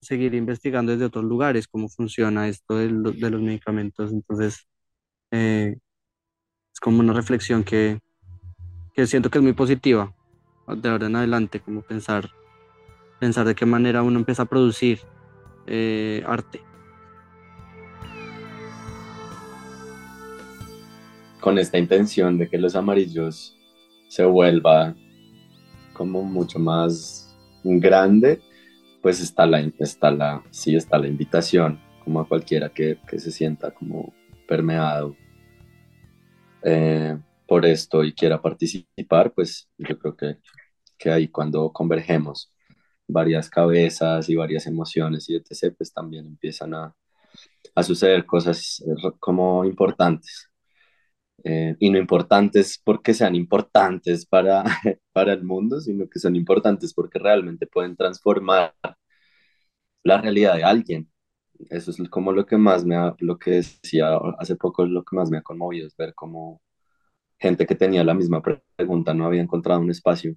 seguir investigando desde otros lugares cómo funciona esto de, lo- de los medicamentos. Entonces, eh, es como una reflexión que, que siento que es muy positiva de ahora en adelante, como pensar, pensar de qué manera uno empieza a producir eh, arte. Con esta intención de que los amarillos se vuelva como mucho más grande, pues está la, está la, sí está la invitación, como a cualquiera que, que se sienta como permeado eh, por esto y quiera participar, pues yo creo que, que ahí cuando convergemos varias cabezas y varias emociones y etc., pues también empiezan a, a suceder cosas eh, como importantes. Eh, y no importantes porque sean importantes para, para el mundo, sino que son importantes porque realmente pueden transformar la realidad de alguien. Eso es como lo que más me ha, lo que decía hace poco, lo que más me ha conmovido, es ver cómo gente que tenía la misma pre- pregunta no había encontrado un espacio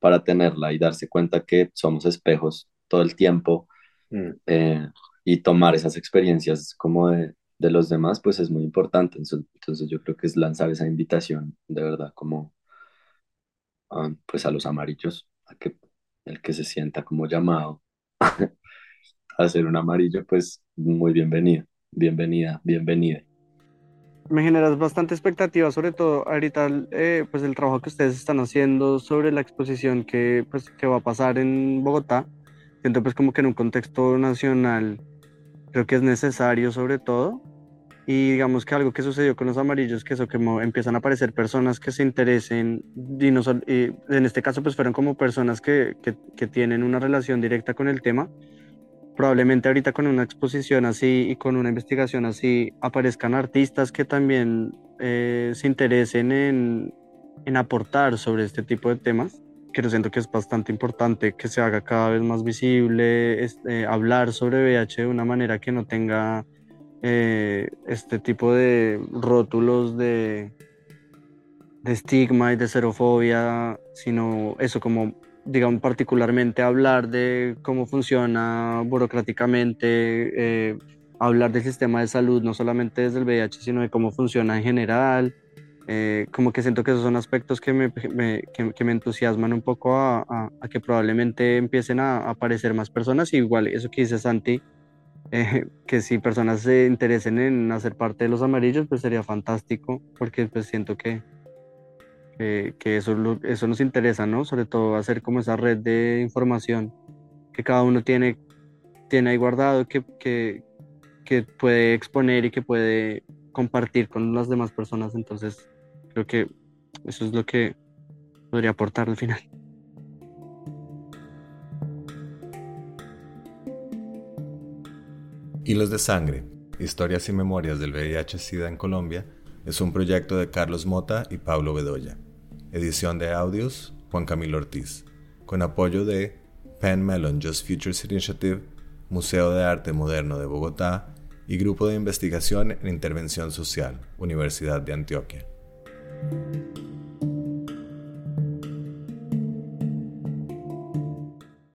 para tenerla y darse cuenta que somos espejos todo el tiempo Mm. eh, y tomar esas experiencias como de, de los demás, pues es muy importante. Entonces, entonces yo creo que es lanzar esa invitación de verdad como pues a los amarillos, a que el que se sienta como llamado a ser un amarillo, pues muy bienvenido, bienvenida, bienvenida. Me generas bastante expectativa, sobre todo ahorita, eh, pues el trabajo que ustedes están haciendo sobre la exposición que, pues, que va a pasar en Bogotá. Siento pues como que en un contexto nacional creo que es necesario sobre todo. Y digamos que algo que sucedió con los amarillos, que eso que empiezan a aparecer personas que se interesen, y, no y en este caso pues fueron como personas que, que, que tienen una relación directa con el tema. Probablemente ahorita con una exposición así y con una investigación así aparezcan artistas que también eh, se interesen en, en aportar sobre este tipo de temas, que yo siento que es bastante importante que se haga cada vez más visible, este, hablar sobre VIH de una manera que no tenga eh, este tipo de rótulos de, de estigma y de xerofobia, sino eso como, digamos, particularmente hablar de cómo funciona burocráticamente, eh, hablar del sistema de salud, no solamente desde el VIH, sino de cómo funciona en general. Eh, como que siento que esos son aspectos que me, me- que, que me entusiasman un poco a, a- a que probablemente empiecen a, a aparecer más personas. Y igual, eso que dice Santi, eh, que si personas se interesen en hacer parte de los amarillos, pues sería fantástico, porque pues siento que, que, eso, eso nos interesa, ¿no? Sobre todo hacer como esa red de información que cada uno tiene, tiene ahí guardado, que, que, que puede exponer y que puede compartir con las demás personas. Entonces, creo que eso es lo que podría aportar al final. Hilos de Sangre, Historias y Memorias del VIH-Sida en Colombia, es un proyecto de Carlos Mota y Pablo Bedoya. Edición de audios, Juan Camilo Ortiz. Con apoyo de Penn Mellon Just Futures Initiative, Museo de Arte Moderno de Bogotá y Grupo de Investigación en Intervención Social, Universidad de Antioquia.